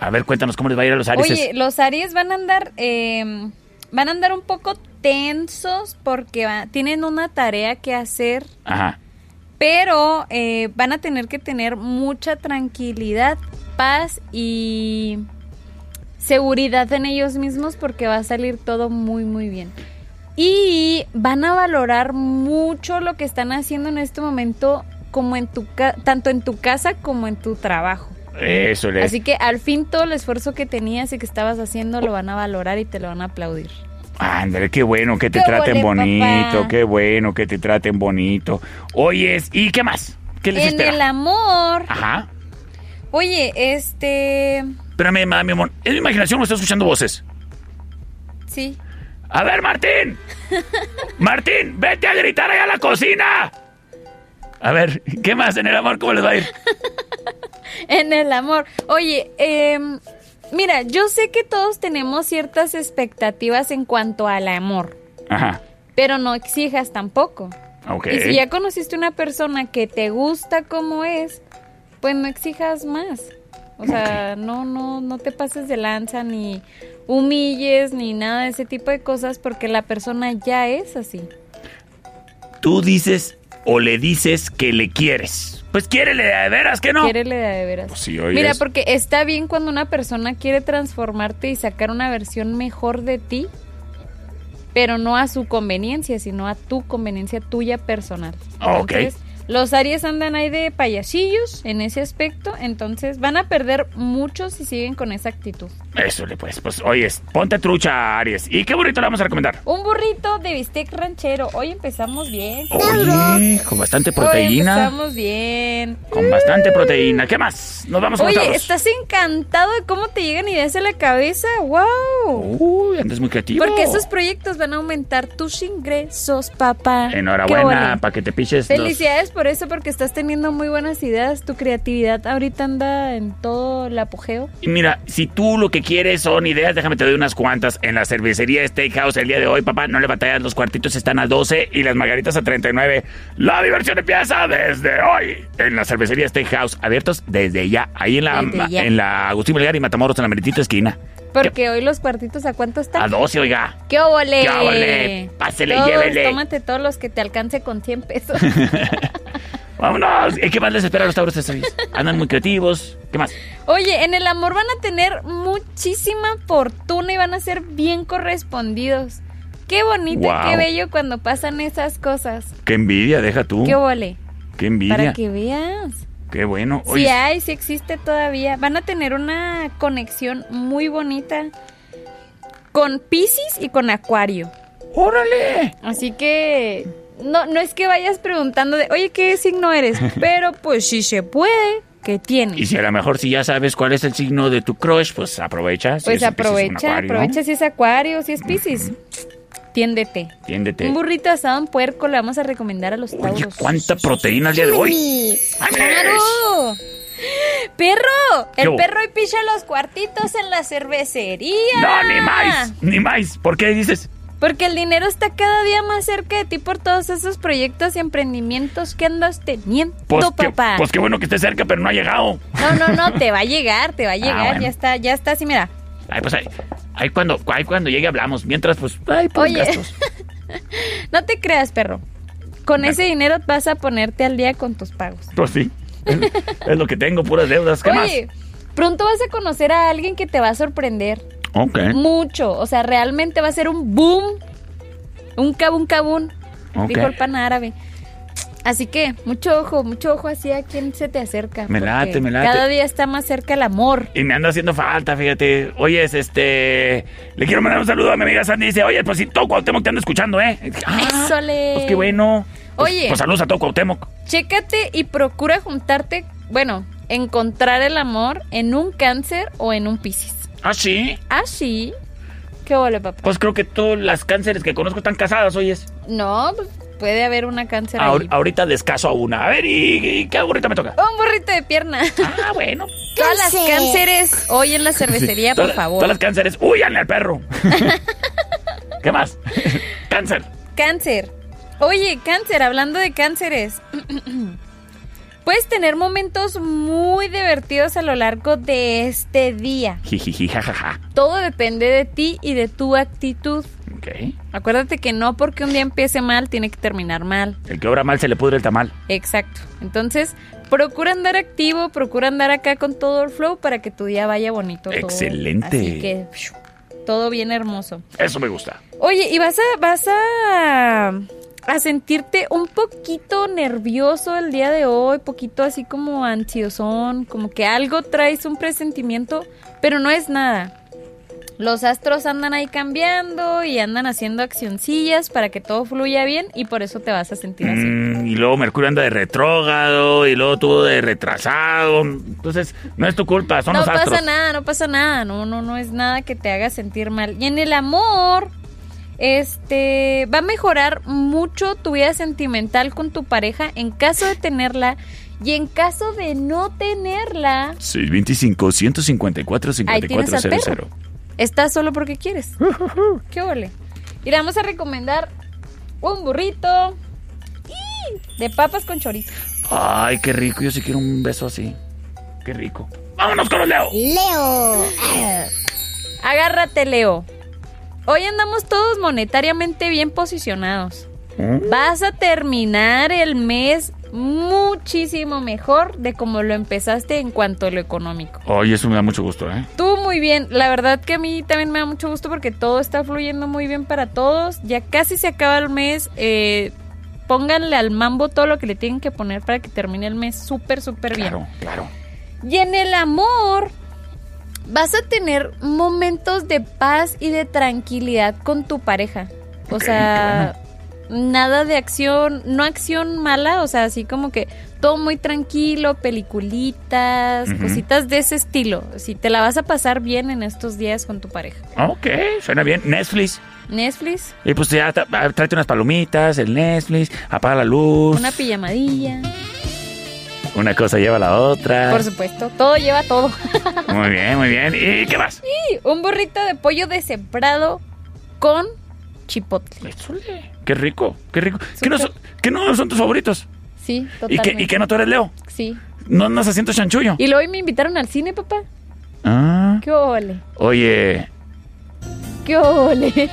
A ver, cuéntanos cómo les va a ir a los Aries. Oye, los Aries van a andar, eh, van a andar un poco tensos porque va- tienen una tarea que hacer, Ajá. pero eh, van a tener que tener mucha tranquilidad, paz y seguridad en ellos mismos porque va a salir todo muy, muy bien. Y van a valorar mucho lo que están haciendo en este momento, como en tu tanto en tu casa como en tu trabajo. Eso le Así que al fin todo el esfuerzo que tenías y que estabas haciendo lo van a valorar y te lo van a aplaudir. Ándale, qué bueno que te ¡Qué traten vole, bonito, papá! qué bueno que te traten bonito. Oyes, ¿y qué más? ¿Qué les En espera? el amor. Ajá. Oye, este... Espérame, ma- mi amor. ¿Es mi imaginación o estoy escuchando voces? Sí. A ver, Martín. Martín, vete a gritar allá a la cocina. A ver, ¿qué más en el amor? ¿Cómo les va a ir? En el amor. Oye, em, mira, yo sé que todos tenemos ciertas expectativas en cuanto al amor, Ajá. pero no exijas tampoco. Ok. Y si ya conociste una persona que te gusta como es, pues no exijas más. O sea, no, no, no te pases de lanza ni humilles ni nada de ese tipo de cosas porque la persona ya es así. Tú dices o le dices que le quieres. Pues quiérele de veras que no. Quiérele de veras. Pues sí. Mira, porque está bien cuando una persona quiere transformarte y sacar una versión mejor de ti, pero no a su conveniencia, sino a tu conveniencia tuya personal. Ok. Entonces, Los Aries andan ahí de payasillos en ese aspecto, entonces van a perder mucho si siguen con esa actitud. Eso le pues, pues, oye, ponte trucha, Aries. ¿Y qué burrito le vamos a recomendar? Un burrito de bistec ranchero. Hoy empezamos bien. Oye, con bastante Hoy proteína. empezamos bien. Con bastante proteína. ¿Qué más? Nos vamos los Oye, estás encantado de cómo te llegan ideas a la cabeza. ¡Wow! Uy, andas muy creativo. Porque esos proyectos van a aumentar tus ingresos, papá. ¡Qué Enhorabuena, para que te piches los- Felicidades por eso, porque estás teniendo muy buenas ideas. Tu creatividad ahorita anda en todo el apogeo. Y mira, si tú lo que quieres son ideas, déjame te doy unas cuantas. En la cervecería Steakhouse el día de hoy, papá, no le batallas, los cuartitos están a 12 y las margaritas a 39. La diversión empieza desde hoy en la cervecería Steakhouse, abiertos desde ya, ahí en la, ya. en la Agustín Melgar y Matamoros, en la meritita esquina. Porque hoy los cuartitos, ¿a cuánto están? A 12, oiga. ¡Qué óvole! ¡Qué óvole! Pásele, Todos, llévele. Tómate todos los que te alcance con 100 pesos. Vámonos. ¿Y qué más les espera a los tauros estos días? Andan muy creativos. ¿Qué más? Oye, en el amor van a tener muchísima fortuna y van a ser bien correspondidos. Qué bonito y Guau. qué bello cuando pasan esas cosas. Qué envidia, deja tú. Qué óvole. Qué envidia. Para que veas. Qué bueno. Si Oye, hay, si existe todavía. Van a tener una conexión muy bonita con Pisces y con Acuario. ¡Órale! Así que no, no es que vayas preguntando de, oye, ¿qué signo eres? Pero pues si se puede, ¿qué tienes? Y si a lo mejor si ya sabes cuál es el signo de tu crush, pues aprovecha. Si Pues aprovecha, Acuario, aprovecha si es Acuario, si es Pisces. Tiéndete. Tiéndete. Un burrito asado en puerco le vamos a recomendar a los Oye, tauros. cuánta proteína el día de hoy. ¡Claro! ¡Perro! ¿Qué El perro y picha los cuartitos en la cervecería. No, ni más, ni más. ¿Por qué dices? Porque el dinero está cada día más cerca de ti por todos esos proyectos y emprendimientos que andas teniendo, Pues, papá. pues qué bueno que esté cerca, pero no ha llegado. No, no, no, te va a llegar, te va a llegar, Ah, bueno. ya está, ya está así, mira. Ay, pues ahí, ahí cuando, ahí cuando llegue hablamos. Mientras, pues, ay, pues Oye. gastos. No te creas, perro. Con ese dinero vas a ponerte al día con tus pagos. Pues sí. Es, es lo que tengo, puras deudas. ¿Qué Oye, pronto vas a conocer a alguien que te va a sorprender. Ok. Mucho. O sea, realmente va a ser un boom. Un cabún cabún. Ok. Dijo el pan árabe. Así que, mucho ojo, mucho ojo así a quien se te acerca. Me late, me late. Cada día está más cerca el amor. Y me anda haciendo falta, fíjate. Oye, es este. Le quiero mandar un saludo a mi amiga Sandy. Dice, oye, pues si todo Cuauhtémoc te anda escuchando, ¿eh? Ah, pues qué bueno. Pues- Oye. Pues saludos a todo Cuauhtémoc. Chécate y procura juntarte, bueno, encontrar el amor en un cáncer o en un piscis. ¿Ah, sí? Ah, sí. Qué vole, papá. Pues creo que todas las cánceres que conozco están casadas, oyes. No, pues puede haber una cáncer Ahor- ahí. ahorita descaso a una. A ver, ¿y, y qué ahorita me toca? Un burrito de pierna. Ah, bueno. Todas las cánceres hoy en la cervecería, por Todas- favor. Todas las cánceres, huyanle al perro. ¿Qué más? Cáncer. Cáncer. Oye, cáncer, hablando de cánceres. Puedes tener momentos muy divertidos a lo largo de este día. Todo depende de ti y de tu actitud. Ok. Acuérdate que no porque un día empiece mal, tiene que terminar mal. El que obra mal se le pudre el tamal. Exacto. Entonces, procura andar activo, procura andar acá con todo el flow para que tu día vaya bonito. todo. Excelente. Así que, todo bien hermoso. Eso me gusta. Oye, y vas a, vas a, a sentirte un poquito nervioso el día de hoy, poquito así como ansiosón, como que algo traes un presentimiento, pero no es nada. Los astros andan ahí cambiando y andan haciendo accioncillas para que todo fluya bien y por eso te vas a sentir así. Mm, y luego Mercurio anda de retrógrado y luego tú de retrasado. Entonces, no es tu culpa, son no los astros. pasa nada, no pasa nada, no, no, no es nada que te haga sentir mal. Y en el amor, este, va a mejorar mucho tu vida sentimental con tu pareja en caso de tenerla y en caso de no tenerla, 625 154 Ahí tienes al 5400. perro. estás solo porque quieres. Qué ole. Y le vamos a recomendar un burrito de papas con chorizo. Ay, qué rico. Yo sí quiero un beso así. Qué rico. Vámonos con los Leo. Leo. Agárrate, Leo. Hoy andamos todos monetariamente bien posicionados. Vas a terminar el mes muchísimo mejor de como lo empezaste en cuanto a lo económico. Ay, eso me da mucho gusto, ¿eh? Tú muy bien, la verdad que a mí también me da mucho gusto porque todo está fluyendo muy bien para todos. Ya casi se acaba el mes. eh, pónganle al mambo todo lo que le tienen que poner para que termine el mes súper, súper bien. Claro, claro. Y en el amor, vas a tener momentos de paz y de tranquilidad con tu pareja. O sea, nada de acción, no acción mala, o sea, así como que todo muy tranquilo, peliculitas, cositas de ese estilo. Si te la vas a pasar bien en estos días con tu pareja. Ok, suena bien. Netflix. Netflix, Y pues ya ah, tráete unas palomitas, el Netflix, apaga la luz. una pijamadilla, Una cosa lleva a la otra. por supuesto, todo lleva todo. Muy bien, muy bien. ¿Y qué más? y un burrito de pollo deshebrado con chipotle. Qué rico, qué rico. ¿Qué no, son, qué no son tus favoritos? Sí, ¿Y totalmente. que, ¿Y que no tú eres Leo? Sí. ¿No andas haciendo chanchullo? Y luego hoy me invitaron al cine, papá. Ah, ¡Qué ole! oye, ¡Qué ole!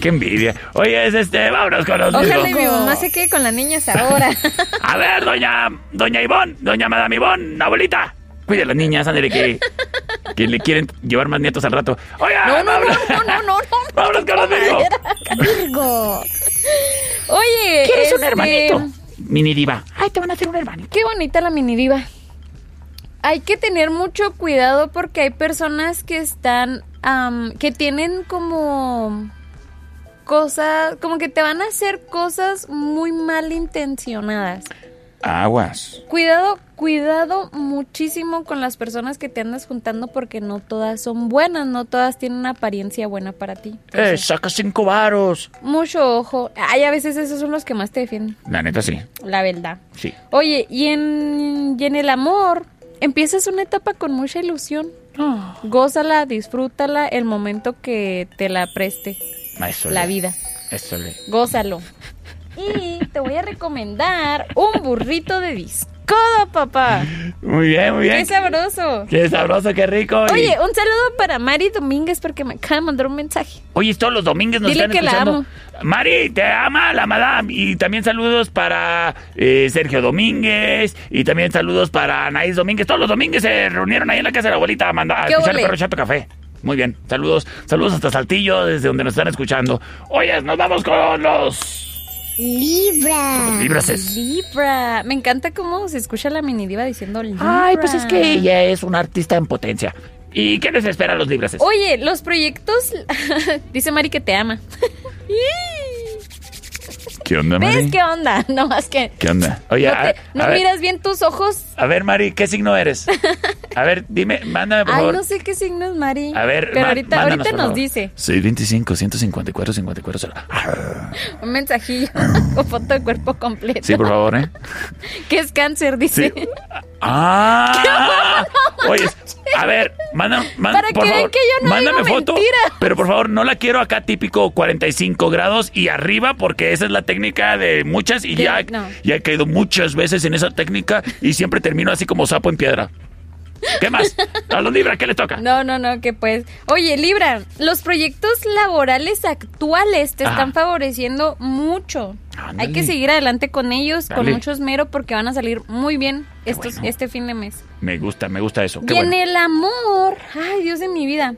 qué envidia. Oye, es este, vámonos con los Ojalá y mi mamá se quede con las niñas ahora. A ver, doña, doña Ivonne, doña Madame Ivonne, abuelita. Cuide a las niñas, ándale, que, que le quieren llevar más nietos al rato. Oiga, No, no, no, vámonos. no, no, no, no. Vámonos con los Virgo. Virgo. Oye, ¿Quieres un este, hermanito? Mini diva. Ay, te van a hacer un hermanito. Qué bonita la mini diva. Hay que tener mucho cuidado porque hay personas que están, que tienen como cosas, como que te van a hacer cosas muy malintencionadas. Aguas. Cuidado, cuidado muchísimo con las personas que te andas juntando porque no todas son buenas, no todas tienen una apariencia buena para ti. Eh, saca cinco varos. Mucho ojo. Ay, a veces esos son los que más te defienden, La neta sí, la verdad. sí. Oye, y en, y en el amor, empiezas una etapa con mucha ilusión. Gózala, disfrútala el momento que te la preste la vida. Gózalo. Y te voy a recomendar un burrito de discodo, papá. Muy bien, muy bien. Qué sabroso. Qué sabroso, qué rico. y- Oye, un saludo para Mari Domínguez porque me acaba de mandar un mensaje. Oye, todos los domingos nos Dile están que la escuchando. amo. Mari, te ama la madame. Y también saludos para eh, Sergio Domínguez. Y también saludos para Anaís Domínguez. Todos los domingos se reunieron ahí en la casa de la abuelita a, mandar, a ¿Qué escuchar el perro chato café. Muy bien, saludos, saludos hasta Saltillo, desde donde nos están escuchando. Oye, nos vamos con los Libra. Librases. Libra. Me encanta cómo se escucha la mini diva diciendo Libra. Ay, pues es que ella es una artista en potencia. ¿Y qué les espera a los librases? Oye, los proyectos. Dice Mari que te ama. ¿Qué onda, ¿Ves qué onda? No, más que. ¿Qué onda? Oye, no te- a miras bien tus ojos. a ver, Mari, ¿qué signo eres? A ver, dime, mándame por Ay, favor. no sé qué signo es Mari. A ver, Pero ahorita, mándanos, ahorita nos dice. Soy 25, 154, 54. cero. Un mensajillo con foto de cuerpo completo. Sí, por favor, ¿eh? Que es cáncer, dice. ¡Ah! Oye, a ver, manda, Para por que vean favor, que yo no mándame digo foto. Pero por favor, no la quiero acá típico 45 grados y arriba, porque esa es la técnica de muchas y ya, No. ya he caído muchas veces en esa técnica y siempre termino así como sapo en piedra. ¿Qué más? A los Libra, ¿qué le toca? No, no, no, que pues. Oye, Libra, los proyectos laborales actuales te Ajá. están favoreciendo mucho. Ándale. Hay que seguir adelante con ellos, con mucho esmero, porque van a salir muy bien estos, bueno. este fin de mes. Me gusta, me gusta eso. Qué y en el amor, ay Dios de mi vida,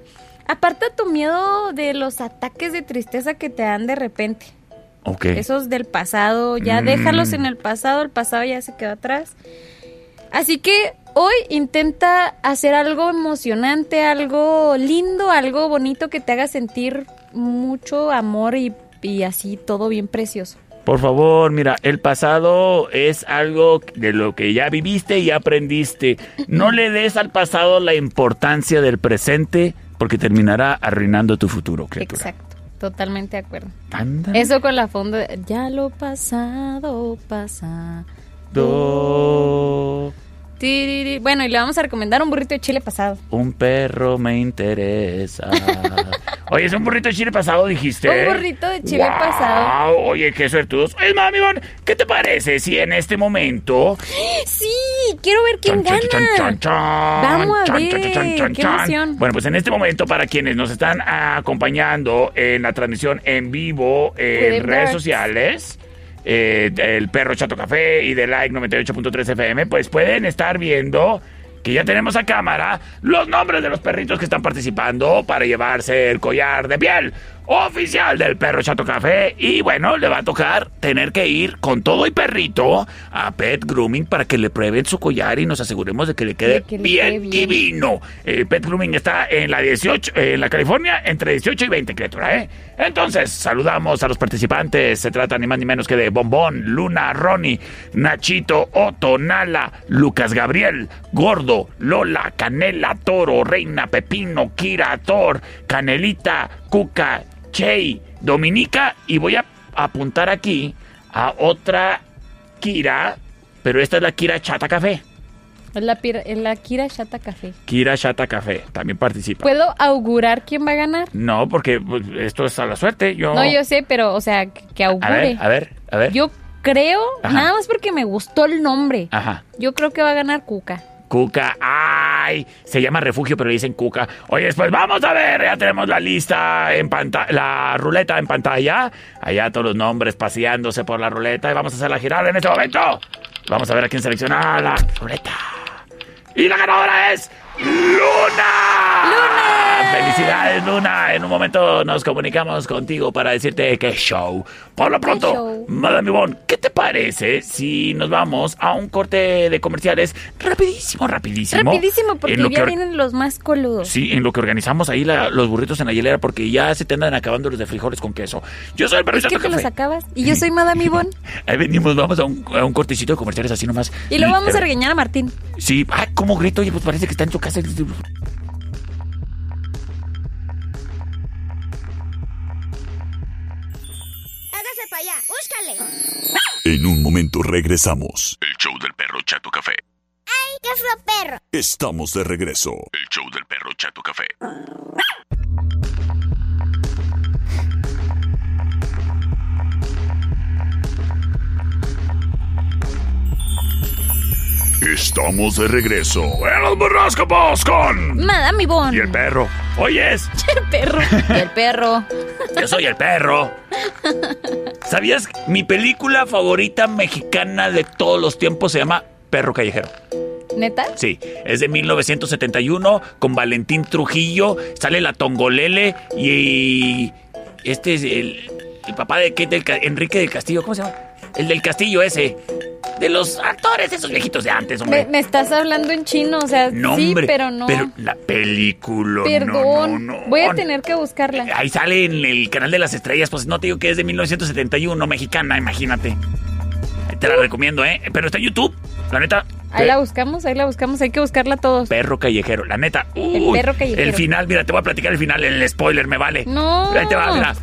aparta tu miedo de los ataques de tristeza que te dan de repente. Ok. Esos del pasado, ya Mm. déjalos en el pasado, el pasado ya se quedó atrás. Así que hoy intenta hacer algo emocionante, algo lindo, algo bonito que te haga sentir mucho amor y, y así todo bien precioso. Por favor, mira, el pasado es algo de lo que ya viviste y aprendiste. No le des al pasado la importancia del presente porque terminará arruinando tu futuro, criatura. Exacto, totalmente de acuerdo. Eso con la fondo, de, ya lo pasado pasa. Tiriri. Bueno, y le vamos a recomendar un burrito de chile pasado. Un perro me interesa. Oye, es un burrito de chile pasado, dijiste. Un burrito de chile Guau, pasado. Oye, qué suertudos. Es mami, Ivonne, ¿qué te parece si en este momento Sí, quiero ver quién Chan, gana. chan, chan, chan, chan, Vamos a chan, ver, chan, chan, chan, qué chan. emoción. Bueno, pues en este momento, para quienes nos están acompañando en la transmisión en vivo en redes sociales, eh, del Perro Chato Café y de Like 98.3 FM, pues pueden estar viendo que ya tenemos a cámara los nombres de los perritos que están participando para llevarse el collar de piel oficial del perro Chato Café. Y bueno, le va a tocar tener que ir con todo y perrito a Pet Grooming para que le prueben su collar y nos aseguremos de que le quede De que le bien, quede bien. divino. Eh, Pet Grooming está en la 18, en la California, entre 18 y 20, criatura, ¿eh? Entonces, saludamos a los participantes. Se trata ni más ni menos que de Bombón, Luna, Ronnie, Nachito, Otto, Nala, Lucas Gabriel, Gordo, Lola, Canela, Toro, Reina, Pepino, Kira, Thor, Canelita, Cuca, Chey, Dominica. Y voy a apuntar aquí a otra Kira, pero esta es la Kira Chata Café. Es la, la Kira Shata Café. Kira Chata Café también participa. ¿Puedo augurar quién va a ganar? No, porque pues, esto es a la suerte. Yo... No, yo sé, pero, o sea, que A augure. ver, a ver, a ver. Yo creo, Ajá. nada más porque me gustó el nombre. Ajá. Yo creo que va a ganar Cuca. Cuca, ay, se llama refugio, pero le dicen Cuca. Oye, pues vamos a ver, ya tenemos la lista en pantalla, la ruleta en pantalla. Allá todos los nombres paseándose por la ruleta y vamos a hacerla girar en este momento. Vamos a ver a quién selecciona la ruleta. Y la ganadora es Luna. ¡Luna! Felicidades, Luna. En un momento nos comunicamos contigo para decirte qué show. Por lo pronto? Madame Yvonne, ¿qué te parece si nos vamos a un corte de comerciales rapidísimo, rapidísimo? Rapidísimo, porque En lo ya que vienen los más coludos. Sí, en lo que organizamos ahí la- los burritos en la hielera porque ya se te andan acabando los de frijoles con queso. Yo soy el perro Es que te los acabas. Y yo soy Madame Ivonne. Ahí venimos, vamos a un, a un cortecito de comerciales así nomás. Y lo vamos a ver. regañar a Martín. Sí, ay, ¿cómo grito? Oye, pues parece que está en tu casa. Hágase para allá, búscale. En un momento regresamos. El show del perro Chato Café. ¡Ay, qué fue perro! Estamos de regreso. El show del perro Chato Café. Estamos de regreso en los burroscopos con... Madame Ivonne. Y el perro. Oyes, El perro. Y el perro. yo soy el perro. ¿Sabías? Mi película favorita mexicana de todos los tiempos se llama Perro Callejero. ¿Neta? Sí, es de 1971 con Valentín Trujillo, sale la Tongolele y este es el, el papá de Enrique del Castillo, ¿cómo se llama? El del Castillo ese. De los actores esos viejitos de antes, hombre. me estás hablando en chino, o sea, no, sí, hombre. pero no. Pero la película. Perdón. No, no, no. Voy a tener que buscarla. Ahí sale en el canal de las estrellas, pues no te digo que es de 1971, mexicana, imagínate. Te la recomiendo, ¿eh? Pero está en YouTube, la neta. Ahí la buscamos, ahí la buscamos. Hay que buscarla todos. Perro callejero, la neta. El perro callejero. El final, mira, te voy a platicar el final, el spoiler, me vale. No. Ahí te va, mira.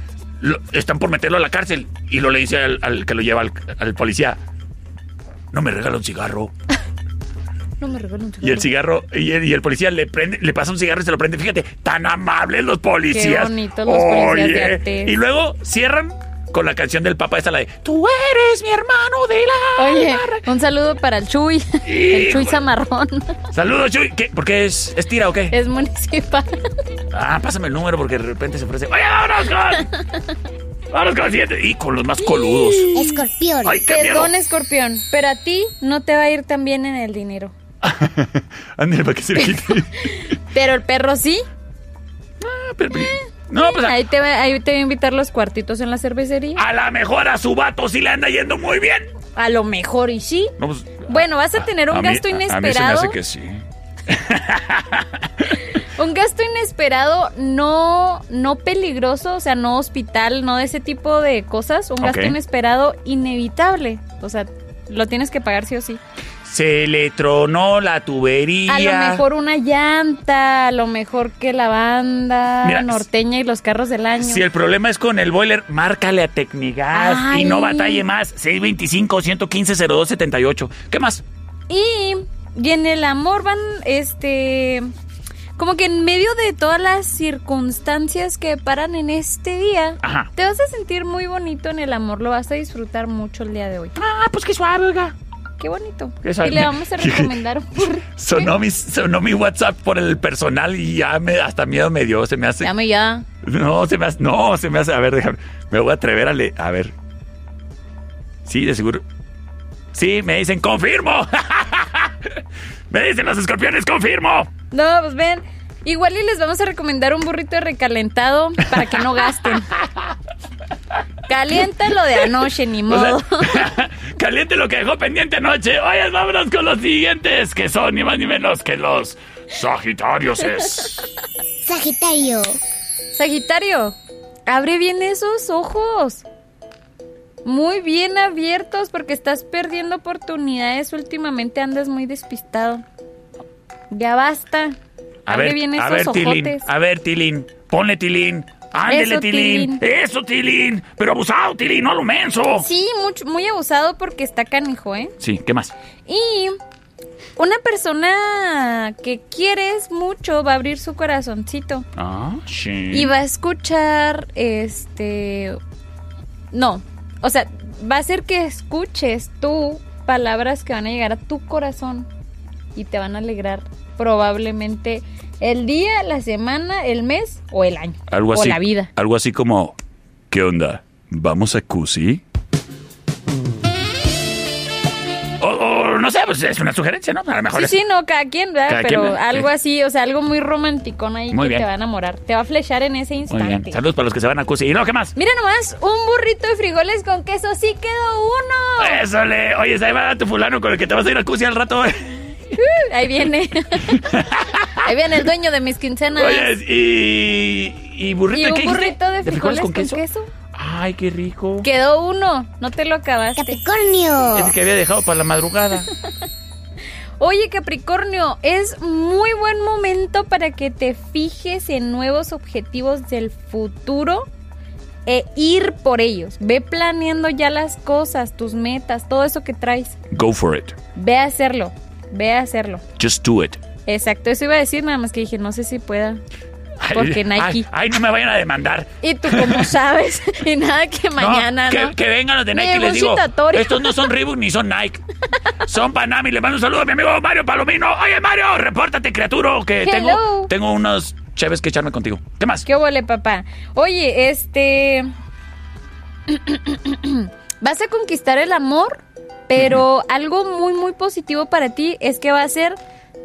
Lo- están por meterlo a la cárcel y lo le dice al, al que lo lleva al, al policía. No me regala un cigarro. No me regalo un Y el cigarro, y el, y el policía le prende, le pasa un cigarro y se lo prende. Fíjate, tan amables los policías. Qué bonitos los policías de Oye, antes. Y luego cierran con la canción del Papa, esta la de Tú eres mi hermano de la. Oye, un saludo para el Chuy. El Chuy Zamarrón. Saludos, Chuy. ¿Qué? ¿Por qué es, es tira o qué? Es municipal. Ah, pásame el número porque de repente se ofrece. Oye, vámonos con. vámonos con el siguiente. Y con los más coludos. Escorpión. Ay, qué miedo. Perdón, escorpión, pero a ti no te va a ir tan bien en el dinero. Ándale, para que se le quite. Pero el perro sí. Ah, pero- no, pues a, Ahí te, va, ahí te voy a invitar los cuartitos en la cervecería. a la mejor a su vato sí le anda yendo muy bien. A lo mejor y sí. No, pues, Bueno, vas a tener un a mí- gasto a- A mí se me inesperado. hace que sí. Un gasto inesperado no, no peligroso, o sea, no hospital, no de ese tipo de cosas. Un gasto inesperado inevitable. O sea, lo tienes que pagar sí o sí. Se le tronó la tubería. A lo mejor una llanta, a lo mejor que la banda Mira, norteña y los carros del año. Si el problema es con el boiler, márcale a Tecnigas y no batalle más. 625-115-0278. ¿Qué más? Y, y en el amor van, este, como que en medio de todas las circunstancias que paran en este día, Ajá. te vas a sentir muy bonito en el amor, lo vas a disfrutar mucho el día de hoy. Ah, pues qué suave, oiga. Qué bonito. Qué suave. Y le vamos a recomendar un. Sonó mi, sonó mi WhatsApp por el personal y ya me, hasta miedo me dio. Se me hace. Llame ya. No, se me hace. No, se me hace. A ver, déjame. Me voy a atrever a leer. A ver. Sí, de seguro. Sí, me dicen, confirmo. me dicen los escorpiones, confirmo. No, pues ven. Igual y les vamos a recomendar un burrito de recalentado para que no gasten. Calienta lo de anoche, ni O modo. sea, caliente lo que dejó pendiente anoche. Oye, vámonos con los siguientes, que son ni más ni menos que los Sagitarios. Es. Sagitario. Sagitario, abre bien esos ojos. Muy bien abiertos porque estás perdiendo oportunidades. Últimamente andas muy despistado. Ya basta. A abre ver, bien a esos ver, Tilín. A ver, Tilín. Ponle Tilín. Ándele. Tilín. Eso, Tilín. Pero abusado, Tilín, no lo menso. Sí, mucho, muy abusado porque está canijo, ¿eh? Sí, ¿qué más? Y una persona que quieres mucho va a abrir su corazoncito Ah, sí. y va a escuchar, este... No, o sea, va a hacer que escuches tú palabras que van a llegar a tu corazón y te van a alegrar probablemente el día, la semana, el mes o el año. Algo o así. la vida. Algo así como. ¿Qué onda? ¿Vamos a Cusi? No sé, pues es una sugerencia, ¿no? A lo mejor Sí, es- sí, no, cada quien, ¿verdad? Cada Pero quien, ¿verdad? algo Sí. así, o sea, algo muy romántico ahí Muy que bien. te va a enamorar. Te va a flechar en ese Muy instante. bien. Saludos para los que se van a Cusi. ¿Y no, qué más? Mira nomás, un burrito de frijoles con queso, sí quedó uno. Eso le. Oye, ahí va tu fulano con el que te vas a ir a Cusi al rato. Uh, ahí viene. ahí viene el dueño de mis quincenas. Oye, y. ¿Y burrito y un qué burrito de frijoles, con, queso? Ay, qué rico. Quedó uno, no te lo acabaste. Capricornio. Es el que había dejado para la madrugada. Oye, Capricornio, es muy buen momento para que te fijes en nuevos objetivos del futuro e ir por ellos. Ve planeando ya las cosas, tus metas, todo eso que traes. Go for it. Ve a hacerlo, ve a hacerlo. Just do it. Exacto, eso iba a decir, nada más que dije, no sé si pueda. Porque Nike. Ay, ay, no me vayan a demandar. Y tú como sabes, y nada que mañana, que, ¿no? que vengan los de Nike y les digo. citatorio. Estos no son Reebok ni son Nike. Son Panami. Le mando un saludo a mi amigo Mario Palomino. Oye, Mario, repórtate, criatura, que Hello. tengo, tengo unos chéves que echarme contigo. ¿Qué más? ¿Qué huele, papá? Oye, este. Vas a conquistar el amor, pero algo muy, muy positivo para ti es que va a ser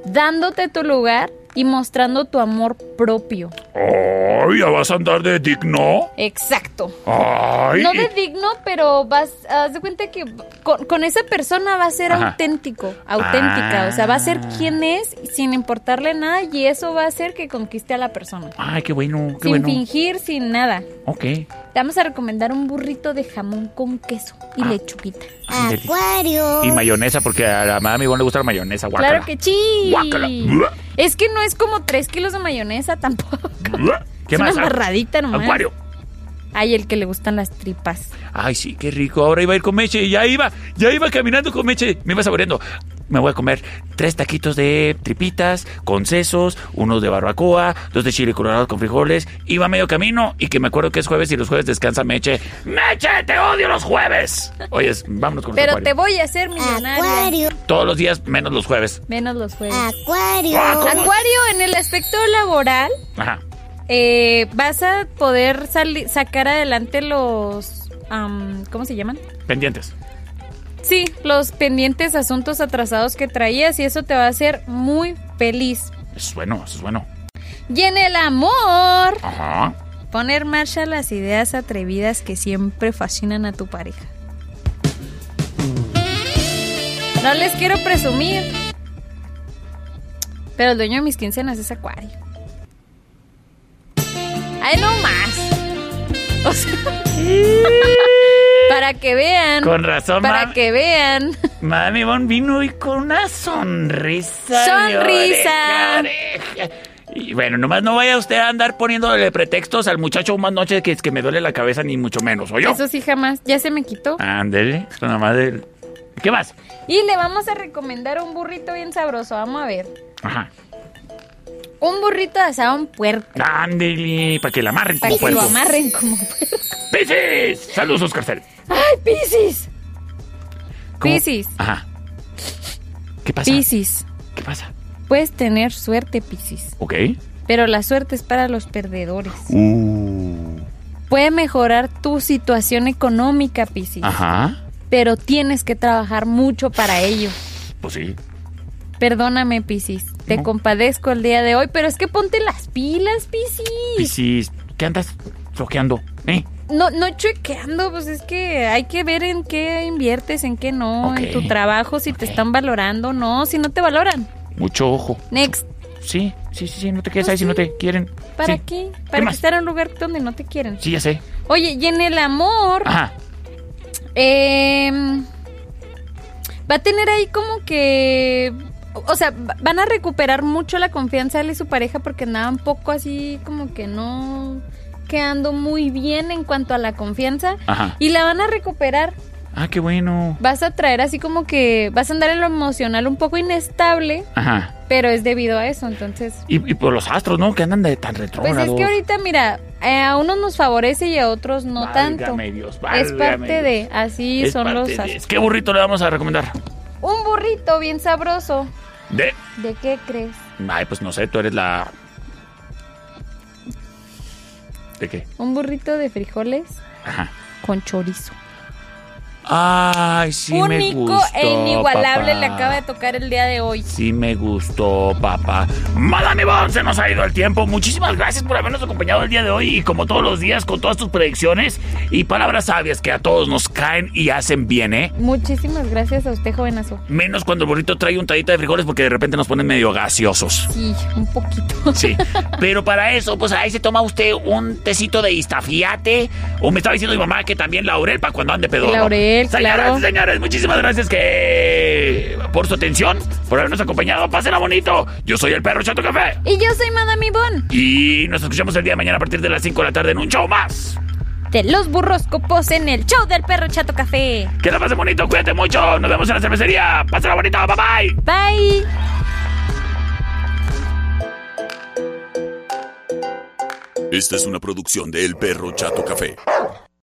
dándote tu lugar y mostrando tu amor propio. Ay, ya vas a andar de digno. Exacto. Ay. No de digno, pero vas, haz de cuenta que con, con esa persona va a ser Ajá. auténtico, auténtica, Ah. o sea, va a ser quien es sin importarle nada y eso va a hacer que conquiste a la persona. Ay, qué bueno, qué sin bueno. fingir, sin nada. Ok. Te vamos a recomendar un burrito de jamón con queso y Ah. lechuguita. Acuario. Y mayonesa, porque a la mamá mi Ivonne le gusta la mayonesa. Guácala. Claro que sí. Guácala. Es que no es como tres kilos de mayonesa tampoco. ¿Qué es más? una barradita nomás. Acuario. Ay, el que le gustan las tripas. Ay, sí, qué rico. Ahora iba a ir con Meche y ya iba, ya iba caminando con Meche. Me iba saboreando. Me voy a comer tres taquitos de tripitas con sesos, unos de barbacoa, dos de chile colorado con frijoles. Iba medio camino y que me acuerdo que es jueves y los jueves descansa Meche. ¡Meche, te odio los jueves! Oye, vámonos con los Pero te voy a hacer millonaria. Acuario. Todos los días menos los jueves. Menos los jueves. Acuario. Ah. Acuario, en el aspecto laboral, Ajá. Eh, vas a poder sacar adelante los... ¿Cómo se llaman? Pendientes. Sí, los pendientes asuntos atrasados que traías y eso te va a hacer muy feliz. Eso es bueno, eso es bueno. Y en el amor, Ajá. poner marcha las ideas atrevidas que siempre fascinan a tu pareja. No les quiero presumir, pero el dueño de mis quincenas es Acuario. ¡Ay, no más! O sea, para que vean. Con razón, Para que vean. Mami Ivonne vino hoy con una sonrisa. Sonrisa. Y bueno, nomás no vaya usted a andar poniéndole pretextos al muchacho más noche que es que me duele la cabeza, ni mucho menos, ¿o yo? Eso sí, jamás. Ya se me quitó. Ándele, esto nomás de... ¿Qué más? Y le vamos a recomendar un burrito bien sabroso. Vamos a ver. Ajá. Un burrito de asado en puerco. Ándele, para que la amarren Para como que lo puerco. amarren como puerco. ¡Piscis! Saludos, Oscar Cel. ¡Ay, Piscis! ¿Cómo? Piscis. Ajá. ¿Qué pasa? Piscis. ¿Qué pasa? Puedes tener suerte, Piscis. Ok. Pero la suerte es para los perdedores. Uh. Puede mejorar tu situación económica, Piscis. Ajá. Pero tienes que trabajar mucho para ello. Pues sí. Perdóname, Piscis. Te compadezco el día de hoy, pero es que ponte las pilas, Piscis. Piscis, ¿qué andas floqueando? ¿Eh? No, no chequeando, pues es que hay que ver en qué inviertes, en qué no, en tu trabajo, si te están valorando, no, si no te valoran. Mucho ojo. Next. Sí, sí, sí, sí, no te quedes ahí si no te quieren. ¿Para Sí. qué? Para más? estar en un lugar donde no te quieren. Sí, ya sé. Oye, y en el amor, Ajá. em, va a tener ahí como que, o sea, va- van a recuperar mucho la confianza de él y su pareja porque andaban poco así como que no quedando muy bien en cuanto a la confianza Ajá. y la van a recuperar. Ah, qué bueno. Vas a traer así como que vas a andar en lo emocional un poco inestable, Ajá. pero es debido a eso, entonces Y, y por los astros, ¿no? Que andan de tan Pues retrógrados. es que ahorita, mira, eh, a unos nos favorece y a otros no tanto. Válgame Dios, es parte Dios. de, así Es son los de- astros. ¿Qué burrito le vamos a recomendar? Un burrito bien sabroso. De... ¿De qué crees? Ay, pues no sé, tú eres la... ¿De qué? Un burrito de frijoles Ajá. con chorizo. Ay, sí me Único gustó, e inigualable papá. le acaba de tocar el día de hoy. Sí me gustó, papá. Madame Bon, se nos ha ido el tiempo. Muchísimas gracias por habernos acompañado el día de hoy y como todos los días con todas tus predicciones y palabras sabias que a todos nos caen y hacen bien, ¿eh? Muchísimas gracias a usted, jovenazo. Menos cuando el burrito trae un tallita de frijoles porque de repente nos ponen medio gaseosos. Sí, un poquito. Sí, pero para eso, pues ahí se toma usted un tecito de istafiate. O me estaba diciendo mi mamá que también laurel para cuando ande pedorro. Laurel, Señoras claro. y señores, muchísimas gracias que por su atención, por habernos acompañado. Pásenla bonito. Yo soy el perro Chato Café. Y yo soy Madame Ivonne. Y nos escuchamos el día de mañana a partir de las 5 de la tarde en un show más. De los burros copos en el show del perro Chato Café. Que la pasen bonito, cuídate mucho. Nos vemos en la cervecería. Pásenla bonito, bye bye. Bye. Esta es una producción de El Perro Chato Café.